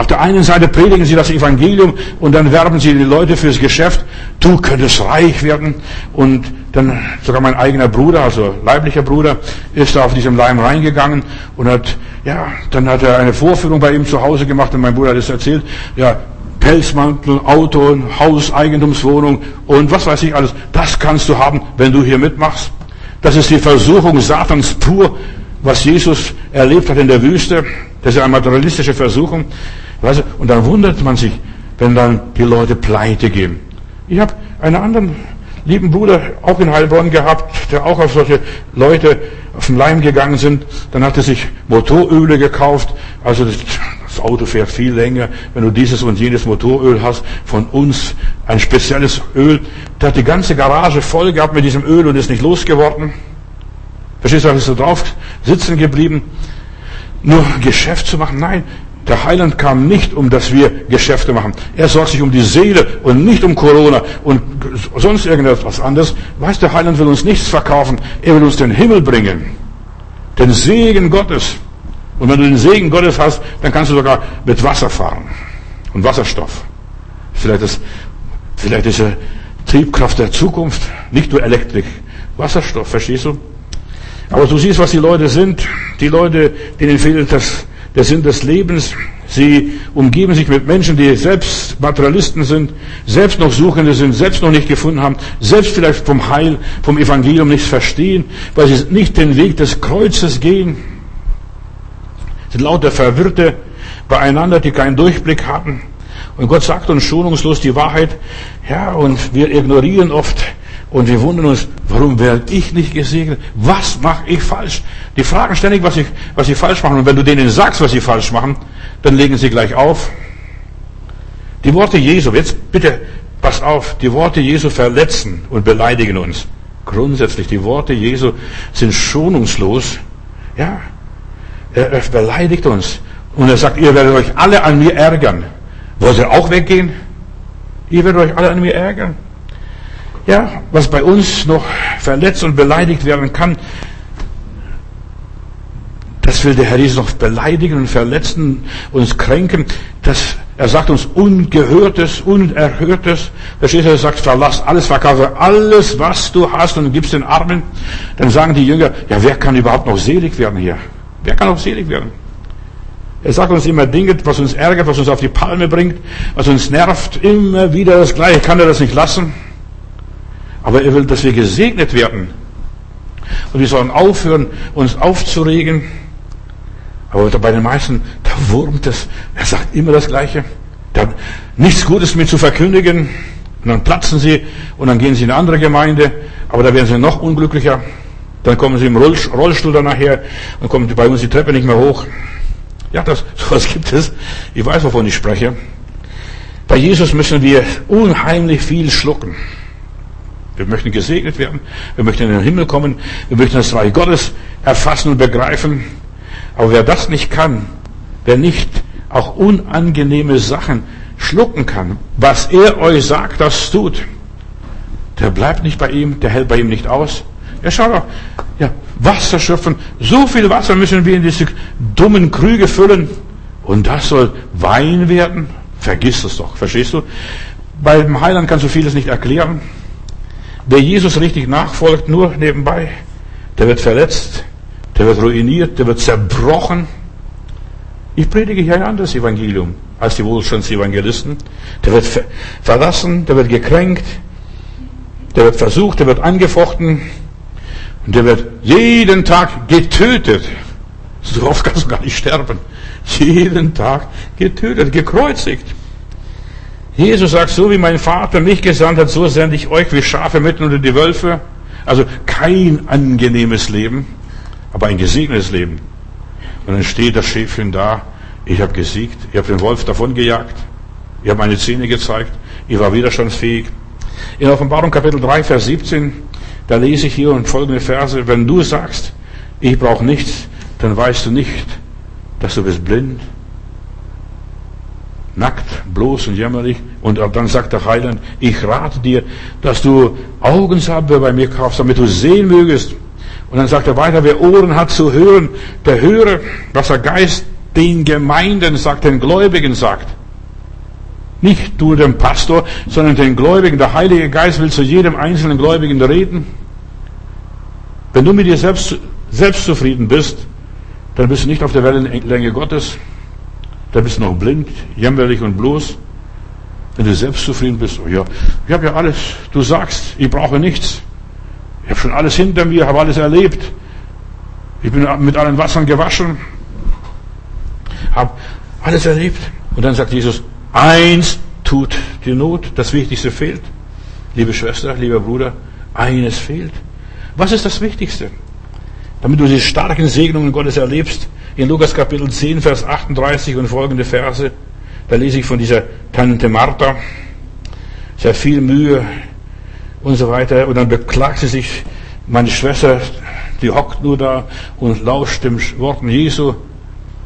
auf der einen Seite predigen sie das Evangelium und dann werben sie die Leute fürs Geschäft. Du könntest reich werden. Und dann sogar mein eigener Bruder, also leiblicher Bruder, ist da auf diesem Leim reingegangen und hat, ja, dann hat er eine Vorführung bei ihm zu Hause gemacht und mein Bruder hat es erzählt. Ja, Pelzmantel, Auto, Haus, Eigentumswohnung und was weiß ich alles. Das kannst du haben, wenn du hier mitmachst. Das ist die Versuchung Satans pur, was Jesus erlebt hat in der Wüste. Das ist eine materialistische Versuchung. Weißt du, und dann wundert man sich, wenn dann die Leute pleite gehen. Ich habe einen anderen lieben Bruder auch in Heilbronn gehabt, der auch auf solche Leute auf den Leim gegangen sind. Dann hat er sich Motoröle gekauft. Also das, das Auto fährt viel länger, wenn du dieses und jenes Motoröl hast. Von uns ein spezielles Öl. Der hat die ganze Garage voll gehabt mit diesem Öl und ist nicht losgeworden. Verstehst du, ist so drauf sitzen geblieben nur Geschäft zu machen. Nein, der Heiland kam nicht, um dass wir Geschäfte machen. Er sorgt sich um die Seele und nicht um Corona und sonst irgendetwas anderes. Weißt der Heiland will uns nichts verkaufen. Er will uns den Himmel bringen. Den Segen Gottes. Und wenn du den Segen Gottes hast, dann kannst du sogar mit Wasser fahren. Und Wasserstoff. Vielleicht ist, vielleicht ist er Triebkraft der Zukunft. Nicht nur Elektrik. Wasserstoff, verstehst du? Aber du siehst, was die Leute sind. Die Leute, denen fehlt das, der Sinn des Lebens. Sie umgeben sich mit Menschen, die selbst Materialisten sind, selbst noch Suchende sind, selbst noch nicht gefunden haben, selbst vielleicht vom Heil, vom Evangelium nichts verstehen, weil sie nicht den Weg des Kreuzes gehen. Es sind lauter Verwirrte beieinander, die keinen Durchblick haben. Und Gott sagt uns schonungslos die Wahrheit. Ja, und wir ignorieren oft und wir wundern uns, warum werde ich nicht gesegnet? Was mache ich falsch? Die fragen ständig, was sie, was sie falsch machen. Und wenn du denen sagst, was sie falsch machen, dann legen sie gleich auf. Die Worte Jesu, jetzt bitte, pass auf, die Worte Jesu verletzen und beleidigen uns. Grundsätzlich, die Worte Jesu sind schonungslos. Ja, er, er beleidigt uns. Und er sagt, ihr werdet euch alle an mir ärgern. Wollt ihr auch weggehen? Ihr werdet euch alle an mir ärgern. Ja, was bei uns noch verletzt und beleidigt werden kann, das will der Herr Jesus noch beleidigen und verletzen, uns kränken. Das, er sagt uns Ungehörtes, Unerhörtes. Verstehst du, sagt, verlass alles, verkaufe alles, was du hast und gibst den Armen. Dann sagen die Jünger, ja, wer kann überhaupt noch selig werden hier? Wer kann noch selig werden? Er sagt uns immer Dinge, was uns ärgert, was uns auf die Palme bringt, was uns nervt, immer wieder das Gleiche. Kann er das nicht lassen? Aber er will, dass wir gesegnet werden. Und wir sollen aufhören, uns aufzuregen. Aber bei den meisten, da wurmt es. Er sagt immer das Gleiche. Da, nichts Gutes mehr zu verkündigen. Und dann platzen sie und dann gehen sie in eine andere Gemeinde. Aber da werden sie noch unglücklicher. Dann kommen sie im Rollstuhl dann nachher und kommen bei uns die Treppe nicht mehr hoch. Ja, das, sowas gibt es. Ich weiß, wovon ich spreche. Bei Jesus müssen wir unheimlich viel schlucken. Wir möchten gesegnet werden. Wir möchten in den Himmel kommen. Wir möchten das Reich Gottes erfassen und begreifen. Aber wer das nicht kann, wer nicht auch unangenehme Sachen schlucken kann, was er euch sagt, das tut, der bleibt nicht bei ihm, der hält bei ihm nicht aus. Ja, schau doch, ja, Wasser schöpfen. So viel Wasser müssen wir in diese dummen Krüge füllen. Und das soll Wein werden? Vergiss es doch, verstehst du? Beim Heiland kannst du vieles nicht erklären. Wer Jesus richtig nachfolgt, nur nebenbei, der wird verletzt, der wird ruiniert, der wird zerbrochen. Ich predige hier ein anderes Evangelium als die Wohlstandsevangelisten. Der wird verlassen, der wird gekränkt, der wird versucht, der wird angefochten und der wird jeden Tag getötet. So oft kannst du gar nicht sterben. Jeden Tag getötet, gekreuzigt. Jesus sagt, so wie mein Vater mich gesandt hat, so sende ich euch wie Schafe mitten unter die Wölfe. Also kein angenehmes Leben, aber ein gesegnetes Leben. Und dann steht das Schäfchen da, ich habe gesiegt, ich habe den Wolf davon gejagt, ich habe meine Zähne gezeigt, ich war widerstandsfähig. In Offenbarung Kapitel 3, Vers 17, da lese ich hier und folgende Verse, wenn du sagst, ich brauche nichts, dann weißt du nicht, dass du bist blind, nackt, bloß und jämmerlich. Und dann sagt der Heiland, ich rate dir, dass du Augensalbe bei mir kaufst, damit du sehen mögest. Und dann sagt er weiter, wer Ohren hat zu hören, der höre, was der Geist den Gemeinden sagt, den Gläubigen sagt. Nicht du dem Pastor, sondern den Gläubigen. Der Heilige Geist will zu jedem einzelnen Gläubigen reden. Wenn du mit dir selbst, selbst zufrieden bist, dann bist du nicht auf der Wellenlänge Gottes. Dann bist du noch blind, jämmerlich und bloß. Wenn du selbst zufrieden bist, oh ja, ich habe ja alles. Du sagst, ich brauche nichts. Ich habe schon alles hinter mir, habe alles erlebt. Ich bin mit allen Wassern gewaschen, habe alles erlebt. Und dann sagt Jesus, eins tut die Not, das Wichtigste fehlt. Liebe Schwester, lieber Bruder, eines fehlt. Was ist das Wichtigste? Damit du die starken Segnungen Gottes erlebst, in Lukas Kapitel 10, Vers 38 und folgende Verse, da lese ich von dieser Tante Martha, sehr viel Mühe und so weiter, und dann beklagt sie sich, meine Schwester, die hockt nur da und lauscht dem Worten Jesu,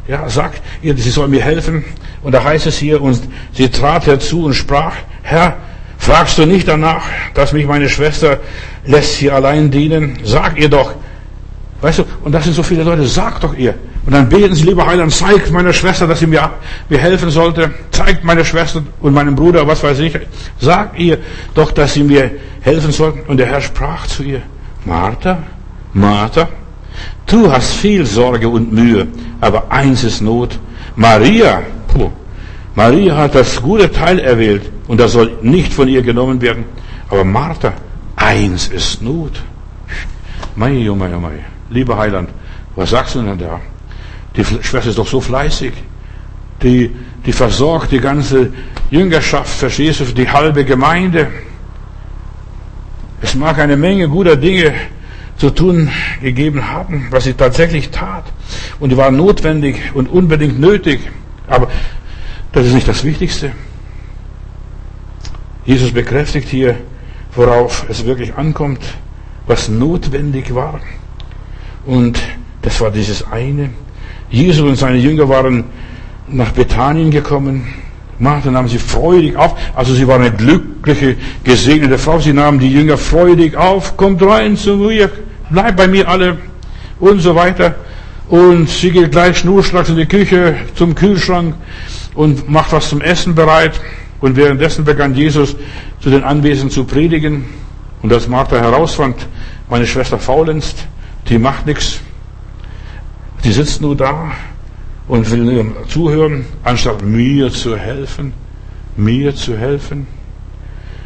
ja, sagt ihr, sie soll mir helfen. Und da heißt es hier, und sie trat herzu und sprach, Herr, fragst du nicht danach, dass mich meine Schwester lässt hier allein dienen? Sag ihr doch. Weißt du, und das sind so viele Leute, sag doch ihr. Und dann beten sie, lieber Heiland, zeigt meiner Schwester, dass sie mir, mir helfen sollte. Zeigt meine Schwester und meinem Bruder, was weiß ich. Sag ihr doch, dass sie mir helfen sollten. Und der Herr sprach zu ihr, Martha, Martha, Du hast viel Sorge und Mühe, aber eins ist Not. Maria, puh, Maria hat das gute Teil erwählt und das soll nicht von ihr genommen werden. Aber Martha, eins ist Not. Mei, oh mei, oh mei. Lieber Heiland, was sagst du denn da? Die Schwester ist doch so fleißig. Die, die versorgt die ganze Jüngerschaft, verstehst du, die halbe Gemeinde. Es mag eine Menge guter Dinge zu tun gegeben haben, was sie tatsächlich tat. Und die war notwendig und unbedingt nötig. Aber das ist nicht das Wichtigste. Jesus bekräftigt hier, worauf es wirklich ankommt, was notwendig war. Und das war dieses eine. Jesus und seine Jünger waren nach Bethanien gekommen. Martha nahm sie freudig auf. Also sie war eine glückliche, gesegnete Frau. Sie nahmen die Jünger freudig auf. Kommt rein zu mir bleibt bei mir alle und so weiter. Und sie geht gleich schnurstracks in die Küche zum Kühlschrank und macht was zum Essen bereit. Und währenddessen begann Jesus zu den Anwesenden zu predigen. Und als Martha herausfand, meine Schwester faulenzt, die macht nichts. Die sitzt nur da und will nur zuhören, anstatt mir zu helfen, mir zu helfen.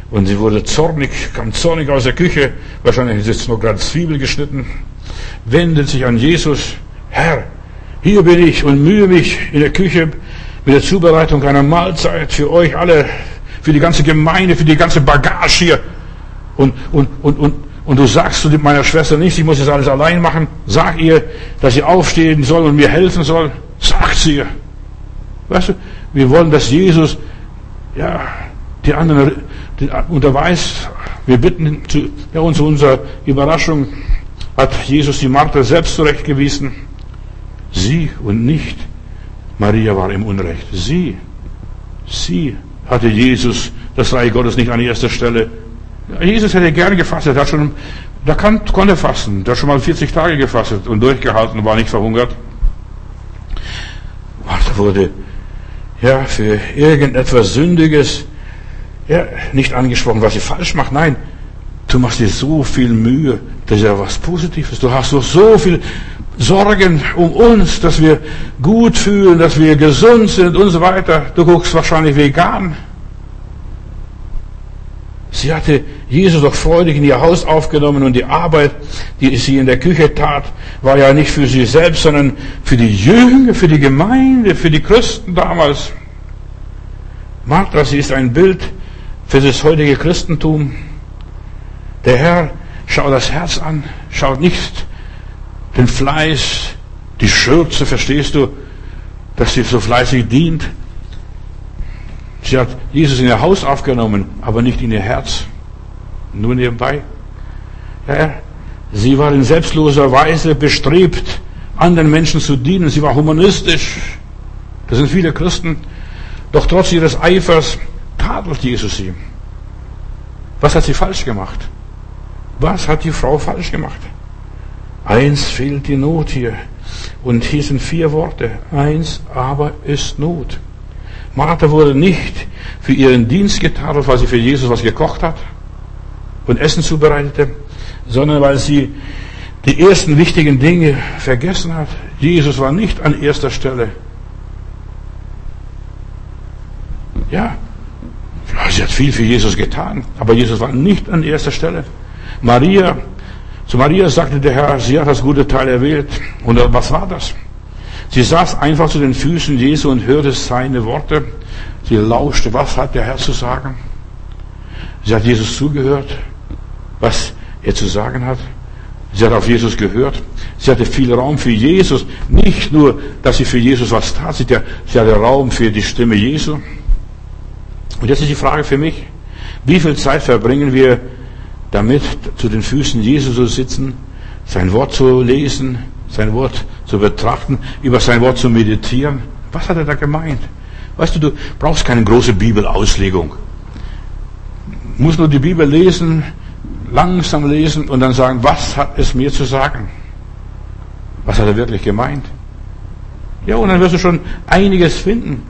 Und sie wurde zornig, kam zornig aus der Küche, wahrscheinlich ist jetzt noch gerade Zwiebel geschnitten, wendet sich an Jesus, Herr, hier bin ich und mühe mich in der Küche mit der Zubereitung einer Mahlzeit für euch alle, für die ganze Gemeinde, für die ganze Bagage hier. Und, und, und, und, und du sagst zu meiner Schwester nicht, ich muss das alles allein machen. Sag ihr, dass sie aufstehen soll und mir helfen soll. Sagt sie ihr. Weißt du, wir wollen, dass Jesus, ja, die anderen unterweist, wir bitten zu, ja, und unserer Überraschung hat Jesus die Martha selbst zurechtgewiesen. Sie und nicht Maria war im Unrecht. Sie, sie hatte Jesus das Reich Gottes nicht an erster Stelle. Jesus hätte gern gefastet, hat schon, der kann, konnte fasten, der hat schon mal 40 Tage gefastet und durchgehalten und war nicht verhungert. Martha wurde ja, für irgendetwas Sündiges ja, nicht angesprochen, was sie falsch macht. Nein, du machst dir so viel Mühe, das ist ja was Positives. Du hast doch so viel Sorgen um uns, dass wir gut fühlen, dass wir gesund sind und so weiter. Du guckst wahrscheinlich vegan. Sie hatte Jesus doch freudig in ihr Haus aufgenommen und die Arbeit, die sie in der Küche tat, war ja nicht für sie selbst, sondern für die Jünger, für die Gemeinde, für die Christen damals. Martha, sie ist ein Bild für das heutige Christentum. Der Herr schaut das Herz an, schaut nicht den Fleiß, die Schürze, verstehst du, dass sie so fleißig dient. Sie hat Jesus in ihr Haus aufgenommen, aber nicht in ihr Herz. Nur nebenbei. Ja, sie war in selbstloser Weise bestrebt, anderen Menschen zu dienen. Sie war humanistisch. Das sind viele Christen. Doch trotz ihres Eifers tadelt Jesus sie. Was hat sie falsch gemacht? Was hat die Frau falsch gemacht? Eins fehlt die Not hier. Und hier sind vier Worte. Eins aber ist Not. Martha wurde nicht für ihren Dienst getadelt, weil sie für Jesus was gekocht hat und Essen zubereitete, sondern weil sie die ersten wichtigen Dinge vergessen hat. Jesus war nicht an erster Stelle. Ja, sie hat viel für Jesus getan, aber Jesus war nicht an erster Stelle. Maria, zu Maria sagte der Herr, sie hat das gute Teil erwählt. Und was war das? Sie saß einfach zu den Füßen Jesu und hörte seine Worte. Sie lauschte, was hat der Herr zu sagen? Sie hat Jesus zugehört, was er zu sagen hat. Sie hat auf Jesus gehört. Sie hatte viel Raum für Jesus. Nicht nur, dass sie für Jesus was tat, sie hatte Raum für die Stimme Jesu. Und jetzt ist die Frage für mich, wie viel Zeit verbringen wir damit, zu den Füßen Jesu zu sitzen, sein Wort zu lesen, sein Wort zu betrachten, über sein Wort zu meditieren? Was hat er da gemeint? Weißt du, du brauchst keine große Bibelauslegung. Du musst nur die Bibel lesen, langsam lesen und dann sagen, was hat es mir zu sagen? Was hat er wirklich gemeint? Ja, und dann wirst du schon einiges finden.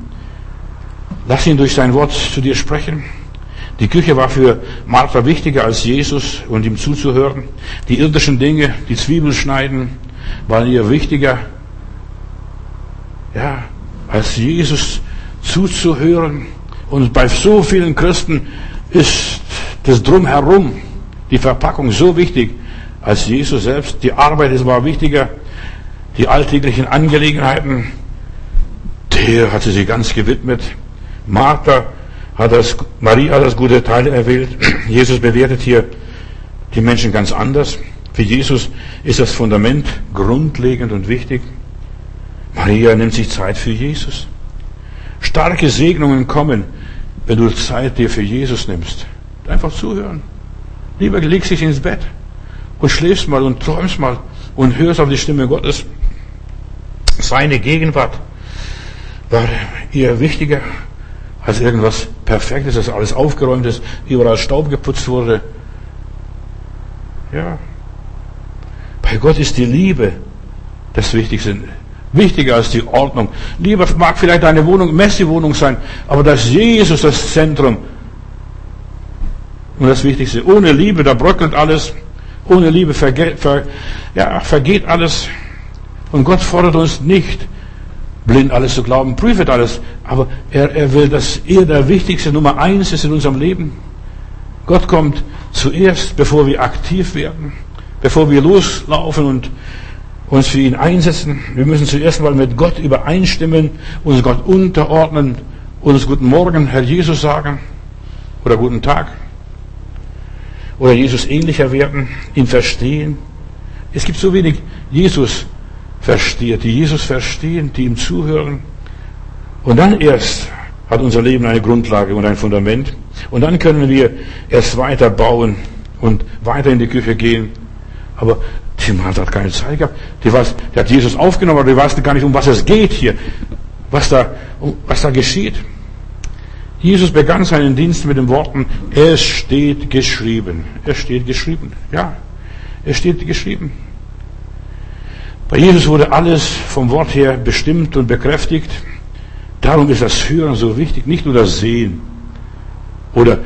Lass ihn durch sein Wort zu dir sprechen. Die Küche war für Martha wichtiger als Jesus und ihm zuzuhören. Die irdischen Dinge, die Zwiebeln schneiden, waren ihr wichtiger, ja, als Jesus zuzuhören. Und bei so vielen Christen ist das Drumherum, die Verpackung so wichtig, als Jesus selbst. Die Arbeit ist war wichtiger, die alltäglichen Angelegenheiten, der hat sie sich ganz gewidmet. Martha hat das, Maria hat das gute Teil erwählt. Jesus bewertet hier die Menschen ganz anders. Für Jesus ist das Fundament grundlegend und wichtig. Maria nimmt sich Zeit für Jesus. Starke Segnungen kommen, wenn du Zeit dir für Jesus nimmst. Einfach zuhören. Lieber legst dich ins Bett und schläfst mal und träumst mal und hörst auf die Stimme Gottes. Seine Gegenwart war ihr wichtiger als irgendwas Perfektes, dass alles aufgeräumt ist, überall Staub geputzt wurde. Ja. Bei Gott ist die Liebe das Wichtigste. Wichtiger als die Ordnung. Lieber mag vielleicht deine Wohnung Messi-Wohnung sein, aber das ist Jesus das Zentrum. Und das Wichtigste. Ohne Liebe, da bröckelt alles. Ohne Liebe vergeht, ver, ja, vergeht alles. Und Gott fordert uns nicht, blind alles zu glauben, prüft alles. Aber er, er will, dass er der wichtigste Nummer eins ist in unserem Leben. Gott kommt zuerst, bevor wir aktiv werden, bevor wir loslaufen und uns für ihn einsetzen. Wir müssen zuerst mal mit Gott übereinstimmen, uns Gott unterordnen, uns guten Morgen, Herr Jesus sagen oder guten Tag oder Jesus ähnlicher werden, ihn verstehen. Es gibt so wenig Jesus versteht, die Jesus verstehen, die ihm zuhören. Und dann erst hat unser Leben eine Grundlage und ein Fundament. Und dann können wir erst weiter bauen und weiter in die Küche gehen. Aber die Mann hat keine Zeit gehabt. Die, weiß, die hat Jesus aufgenommen, aber die weiß gar nicht, um was es geht hier. Was da, was da geschieht. Jesus begann seinen Dienst mit den Worten, es steht geschrieben. Es steht geschrieben. Ja, es steht geschrieben. Bei Jesus wurde alles vom Wort her bestimmt und bekräftigt. Darum ist das Hören so wichtig, nicht nur das Sehen oder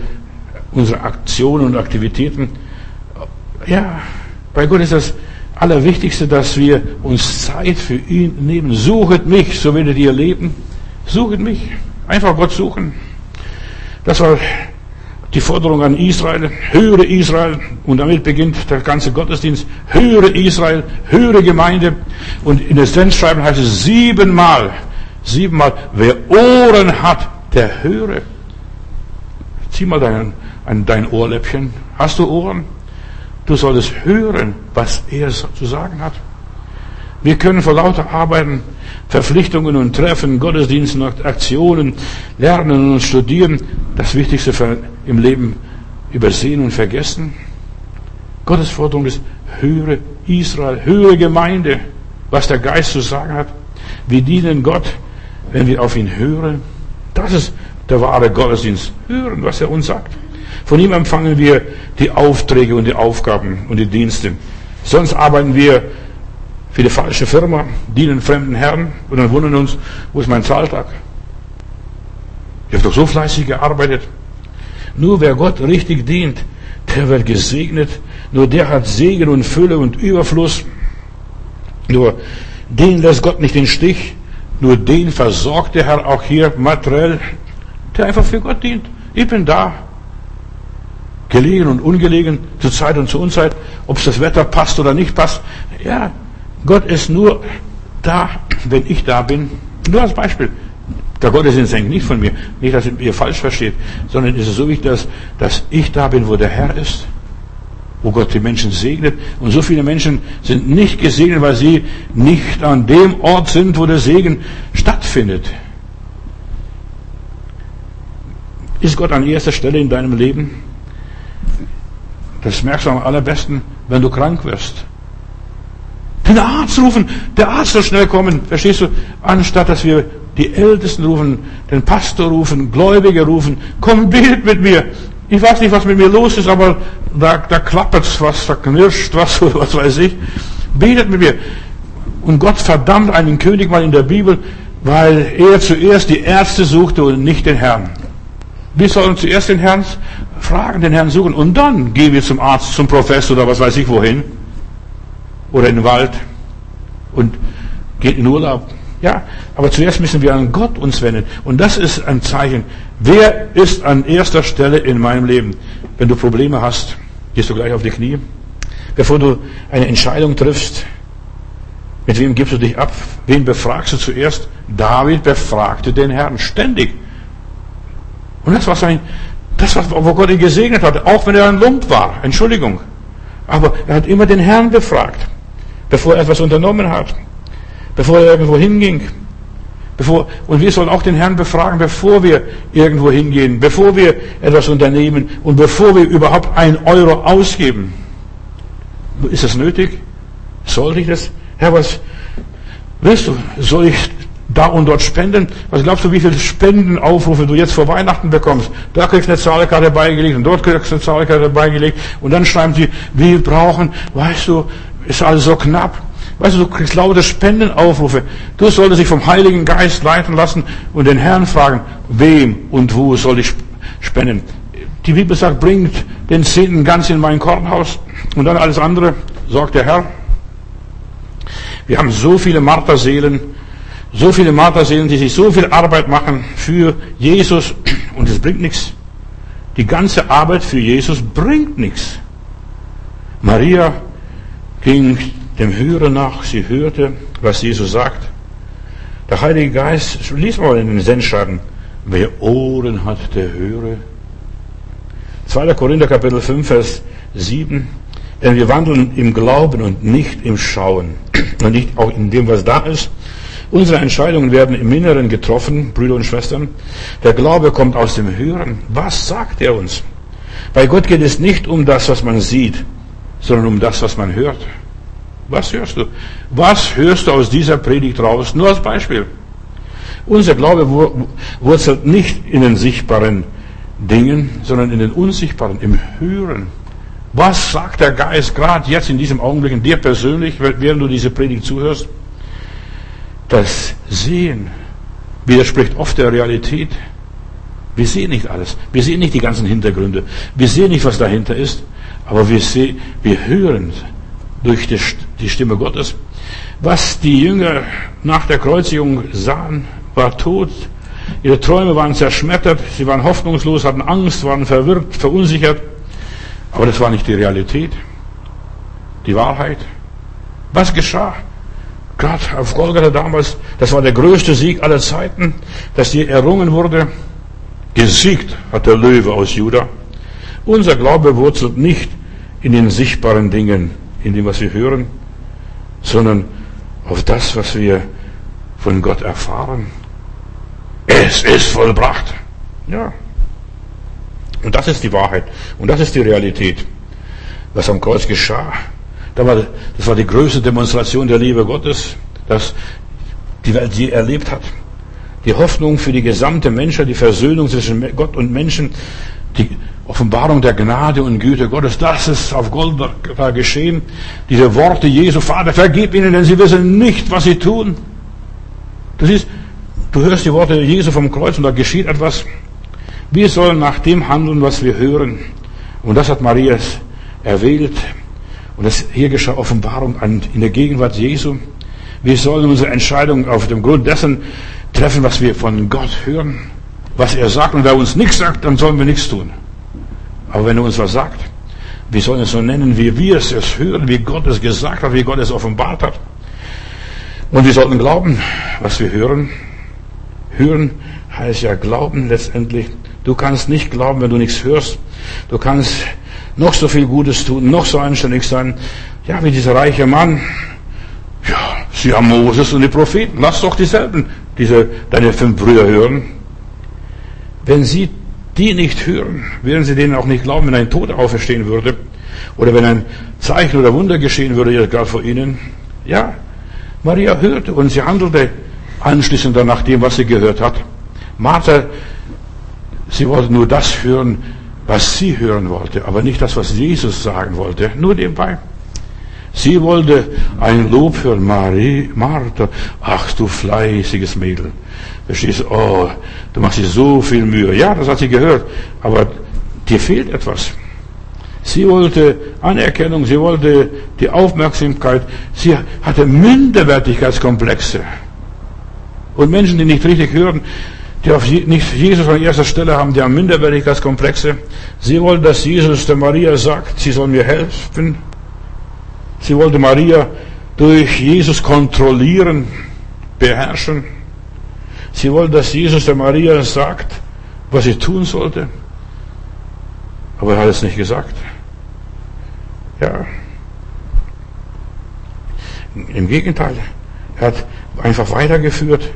unsere Aktionen und Aktivitäten. Ja, bei Gott ist das Allerwichtigste, dass wir uns Zeit für ihn nehmen. Suchet mich, so werdet ihr leben. Suchet mich. Einfach Gott suchen. Das war die Forderung an Israel. Höre Israel. Und damit beginnt der ganze Gottesdienst. Höre Israel. Höre Gemeinde. Und in der Sendschreiben heißt es siebenmal. Siebenmal. Wer Ohren hat, der höre. Zieh mal dein, dein Ohrläppchen. Hast du Ohren? Du solltest hören, was er zu sagen hat. Wir können vor lauter Arbeiten, Verpflichtungen und Treffen, Gottesdiensten und Aktionen lernen und studieren, das Wichtigste im Leben übersehen und vergessen. Gottes Forderung ist, höre Israel, höre Gemeinde, was der Geist zu sagen hat. Wir dienen Gott, wenn wir auf ihn hören. Das ist der wahre Gottesdienst. Hören, was er uns sagt. Von ihm empfangen wir die Aufträge und die Aufgaben und die Dienste. Sonst arbeiten wir für die falsche Firma, dienen fremden Herren und dann wundern uns, wo ist mein Zahltag? Ich habe doch so fleißig gearbeitet. Nur wer Gott richtig dient, der wird gesegnet. Nur der hat Segen und Fülle und Überfluss. Nur den lässt Gott nicht den Stich. Nur den versorgt der Herr auch hier materiell, der einfach für Gott dient. Ich bin da gelegen und ungelegen, zur Zeit und zur Unzeit, ob es das Wetter passt oder nicht passt. Ja, Gott ist nur da, wenn ich da bin. Nur als Beispiel. Der Gottesdienst hängt nicht von mir. Nicht, dass ihr falsch versteht, sondern es ist so wichtig, dass, dass ich da bin, wo der Herr ist. Wo Gott die Menschen segnet. Und so viele Menschen sind nicht gesegnet, weil sie nicht an dem Ort sind, wo der Segen stattfindet. Ist Gott an erster Stelle in deinem Leben? Das merkst du am allerbesten, wenn du krank wirst. Den Arzt rufen, der Arzt soll schnell kommen, verstehst du? Anstatt dass wir die Ältesten rufen, den Pastor rufen, Gläubige rufen, komm, betet mit mir. Ich weiß nicht, was mit mir los ist, aber da, da klappert's was, da knirscht was, was weiß ich. Betet mit mir. Und Gott verdammt einen König mal in der Bibel, weil er zuerst die Ärzte suchte und nicht den Herrn. Wir sollen zuerst den Herrn fragen, den Herrn suchen und dann gehen wir zum Arzt, zum Professor oder was weiß ich wohin. Oder in den Wald und gehen in Urlaub. Ja, aber zuerst müssen wir an Gott uns wenden. Und das ist ein Zeichen. Wer ist an erster Stelle in meinem Leben? Wenn du Probleme hast, gehst du gleich auf die Knie. Bevor du eine Entscheidung triffst, mit wem gibst du dich ab? Wen befragst du zuerst? David befragte den Herrn ständig. Und das war sein, das wo Gott ihn gesegnet hat, auch wenn er ein Lump war. Entschuldigung. Aber er hat immer den Herrn befragt, bevor er etwas unternommen hat, bevor er irgendwo hinging. Bevor, und wir sollen auch den Herrn befragen, bevor wir irgendwo hingehen, bevor wir etwas unternehmen und bevor wir überhaupt ein Euro ausgeben. Ist das nötig? Sollte ich das? Herr, was willst du? Soll ich da und dort spenden. Was glaubst du, wie viele Spendenaufrufe du jetzt vor Weihnachten bekommst? Da kriegst du eine Zahlkarte beigelegt und dort kriegst du eine Zahlkarte beigelegt und dann schreiben sie, wir brauchen, weißt du, ist alles so knapp. Weißt du, du kriegst lauter Spendenaufrufe. Du solltest dich vom Heiligen Geist leiten lassen und den Herrn fragen, wem und wo soll ich spenden. Die Bibel sagt, bringt den Zehnten ganz in mein Kornhaus und dann alles andere sorgt der Herr. Wir haben so viele Marterseelen, so viele Marterseelen, die sich so viel Arbeit machen für Jesus und es bringt nichts. Die ganze Arbeit für Jesus bringt nichts. Maria ging dem Hören nach, sie hörte, was Jesus sagt. Der Heilige Geist, lies mal in den Sendschreiben, wer Ohren hat, der höre. 2. Korinther Kapitel 5, Vers 7. Denn wir wandeln im Glauben und nicht im Schauen. Und nicht auch in dem, was da ist, Unsere Entscheidungen werden im Inneren getroffen, Brüder und Schwestern. Der Glaube kommt aus dem Hören. Was sagt er uns? Bei Gott geht es nicht um das, was man sieht, sondern um das, was man hört. Was hörst du? Was hörst du aus dieser Predigt raus? Nur als Beispiel. Unser Glaube wurzelt nicht in den sichtbaren Dingen, sondern in den unsichtbaren, im Hören. Was sagt der Geist gerade jetzt in diesem Augenblick in dir persönlich, während du diese Predigt zuhörst? Das Sehen widerspricht oft der Realität. Wir sehen nicht alles. Wir sehen nicht die ganzen Hintergründe. Wir sehen nicht, was dahinter ist. Aber wir sehen, wir hören durch die Stimme Gottes. Was die Jünger nach der Kreuzigung sahen, war tot. Ihre Träume waren zerschmettert. Sie waren hoffnungslos, hatten Angst, waren verwirrt, verunsichert. Aber das war nicht die Realität. Die Wahrheit. Was geschah? Gerade auf Golgatha damals, das war der größte Sieg aller Zeiten, dass hier errungen wurde. Gesiegt hat der Löwe aus Juda. Unser Glaube wurzelt nicht in den sichtbaren Dingen, in dem, was wir hören, sondern auf das, was wir von Gott erfahren. Es ist vollbracht. Ja. Und das ist die Wahrheit. Und das ist die Realität. Was am Kreuz geschah. Das war, die größte Demonstration der Liebe Gottes, dass die Welt je erlebt hat. Die Hoffnung für die gesamte Menschheit, die Versöhnung zwischen Gott und Menschen, die Offenbarung der Gnade und Güte Gottes, das ist auf Golgatha geschehen. Diese Worte Jesu, Vater, vergib ihnen, denn sie wissen nicht, was sie tun. Das ist, du hörst die Worte Jesu vom Kreuz und da geschieht etwas. Wir sollen nach dem handeln, was wir hören. Und das hat Maria erwählt. Und das hier geschah Offenbarung in der Gegenwart Jesu. Wir sollen unsere Entscheidung auf dem Grund dessen treffen, was wir von Gott hören, was er sagt. Und wer uns nichts sagt, dann sollen wir nichts tun. Aber wenn er uns was sagt, wir sollen es so nennen, wie wir es hören, wie Gott es gesagt hat, wie Gott es offenbart hat. Und wir sollten glauben, was wir hören. Hören heißt ja glauben letztendlich. Du kannst nicht glauben, wenn du nichts hörst. Du kannst noch so viel Gutes tun, noch so anständig sein. Ja, wie dieser reiche Mann. Ja, sie haben Moses und die Propheten. Lass doch dieselben, diese, deine fünf Brüder hören. Wenn sie die nicht hören, werden sie denen auch nicht glauben, wenn ein Toter auferstehen würde. Oder wenn ein Zeichen oder Wunder geschehen würde, gerade vor ihnen. Ja, Maria hörte und sie handelte anschließend nach dem, was sie gehört hat. Martha Sie wollte nur das hören, was sie hören wollte, aber nicht das, was Jesus sagen wollte. Nur nebenbei. Sie wollte ein Lob hören, Marie, Martha. Ach, du fleißiges Mädel. Verstehst du? Oh, du machst dir so viel Mühe. Ja, das hat sie gehört. Aber dir fehlt etwas. Sie wollte Anerkennung, sie wollte die Aufmerksamkeit. Sie hatte Minderwertigkeitskomplexe. Und Menschen, die nicht richtig hören, die auf nicht Jesus an erster Stelle haben, die haben Minderwertigkeitskomplexe. Sie wollen, dass Jesus der Maria sagt, sie soll mir helfen. Sie wollte Maria durch Jesus kontrollieren, beherrschen. Sie wollte, dass Jesus der Maria sagt, was sie tun sollte. Aber er hat es nicht gesagt. Ja. Im Gegenteil, er hat einfach weitergeführt.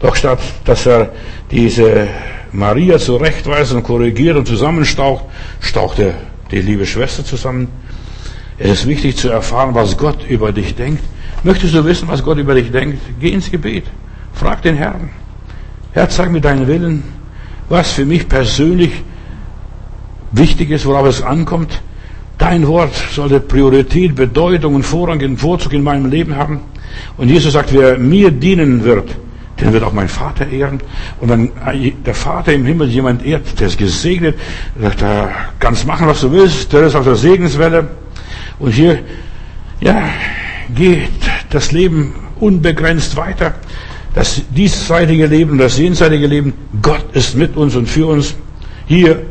Doch statt, dass er diese Maria zurechtweist und korrigiert und zusammenstaucht, staucht er die liebe Schwester zusammen. Es ist wichtig zu erfahren, was Gott über dich denkt. Möchtest du wissen, was Gott über dich denkt? Geh ins Gebet. Frag den Herrn. Herr, zeig mir deinen Willen, was für mich persönlich wichtig ist, worauf es ankommt. Dein Wort sollte Priorität, Bedeutung und Vorrang, Vorzug in meinem Leben haben. Und Jesus sagt, wer mir dienen wird, den wird auch mein Vater ehren. Und wenn der Vater im Himmel jemand ehrt, der ist gesegnet, der sagt, da kannst machen, was du willst, der ist auf der Segenswelle. Und hier, ja, geht das Leben unbegrenzt weiter. Das diesseitige Leben, das jenseitige Leben, Gott ist mit uns und für uns. Hier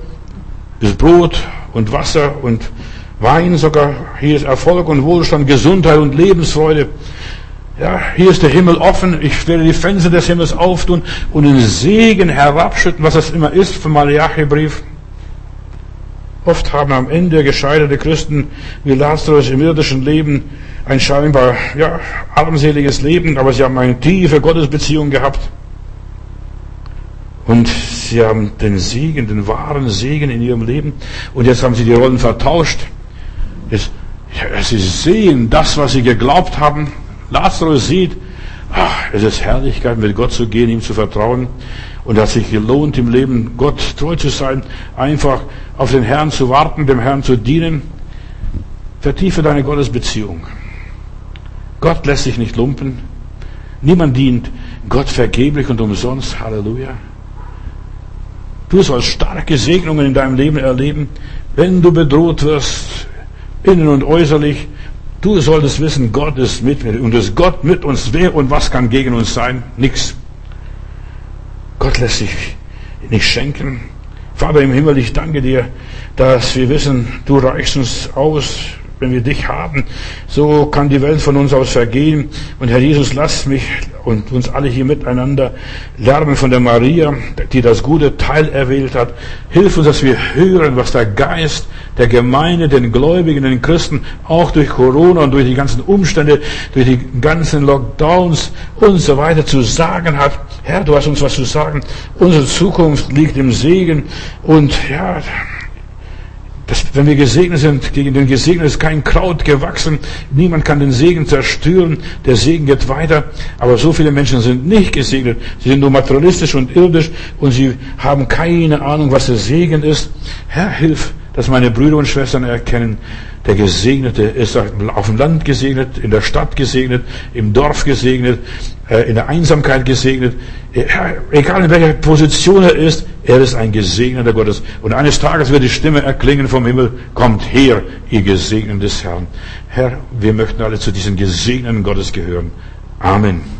ist Brot und Wasser und Wein sogar. Hier ist Erfolg und Wohlstand, Gesundheit und Lebensfreude. Ja, hier ist der Himmel offen. Ich werde die Fenster des Himmels auftun und den Segen herabschütten, was das immer ist vom Malachi-Brief. Oft haben am Ende gescheiterte Christen wie Lazarus im irdischen Leben ein scheinbar ja, armseliges Leben, aber sie haben eine tiefe Gottesbeziehung gehabt. Und sie haben den Segen, den wahren Segen in ihrem Leben. Und jetzt haben sie die Rollen vertauscht. Jetzt, ja, sie sehen das, was sie geglaubt haben. Lazarus sieht, ach, es ist Herrlichkeit, mit Gott zu gehen, ihm zu vertrauen. Und hat sich gelohnt, im Leben Gott treu zu sein, einfach auf den Herrn zu warten, dem Herrn zu dienen. Vertiefe deine Gottesbeziehung. Gott lässt sich nicht lumpen. Niemand dient Gott vergeblich und umsonst. Halleluja. Du sollst starke Segnungen in deinem Leben erleben, wenn du bedroht wirst, innen und äußerlich. Du solltest wissen, Gott ist mit mir. Und dass Gott mit uns wäre und was kann gegen uns sein? Nix. Gott lässt sich nicht schenken. Vater im Himmel, ich danke dir, dass wir wissen, du reichst uns aus wenn wir dich haben, so kann die Welt von uns aus vergehen. Und Herr Jesus, lass mich und uns alle hier miteinander lernen von der Maria, die das gute Teil erwählt hat. Hilf uns, dass wir hören, was der Geist der Gemeinde, den Gläubigen, den Christen, auch durch Corona und durch die ganzen Umstände, durch die ganzen Lockdowns und so weiter zu sagen hat. Herr, du hast uns was zu sagen. Unsere Zukunft liegt im Segen und ja, dass, wenn wir gesegnet sind, gegen den Gesegneten ist kein Kraut gewachsen. Niemand kann den Segen zerstören. Der Segen geht weiter. Aber so viele Menschen sind nicht gesegnet. Sie sind nur materialistisch und irdisch und sie haben keine Ahnung, was der Segen ist. Herr, hilf, dass meine Brüder und Schwestern erkennen, der Gesegnete ist auf dem Land gesegnet, in der Stadt gesegnet, im Dorf gesegnet, äh, in der Einsamkeit gesegnet. Egal in welcher Position er ist, er ist ein Gesegneter Gottes. Und eines Tages wird die Stimme erklingen vom Himmel, kommt her, ihr Gesegneten des Herrn. Herr, wir möchten alle zu diesen Gesegneten Gottes gehören. Amen.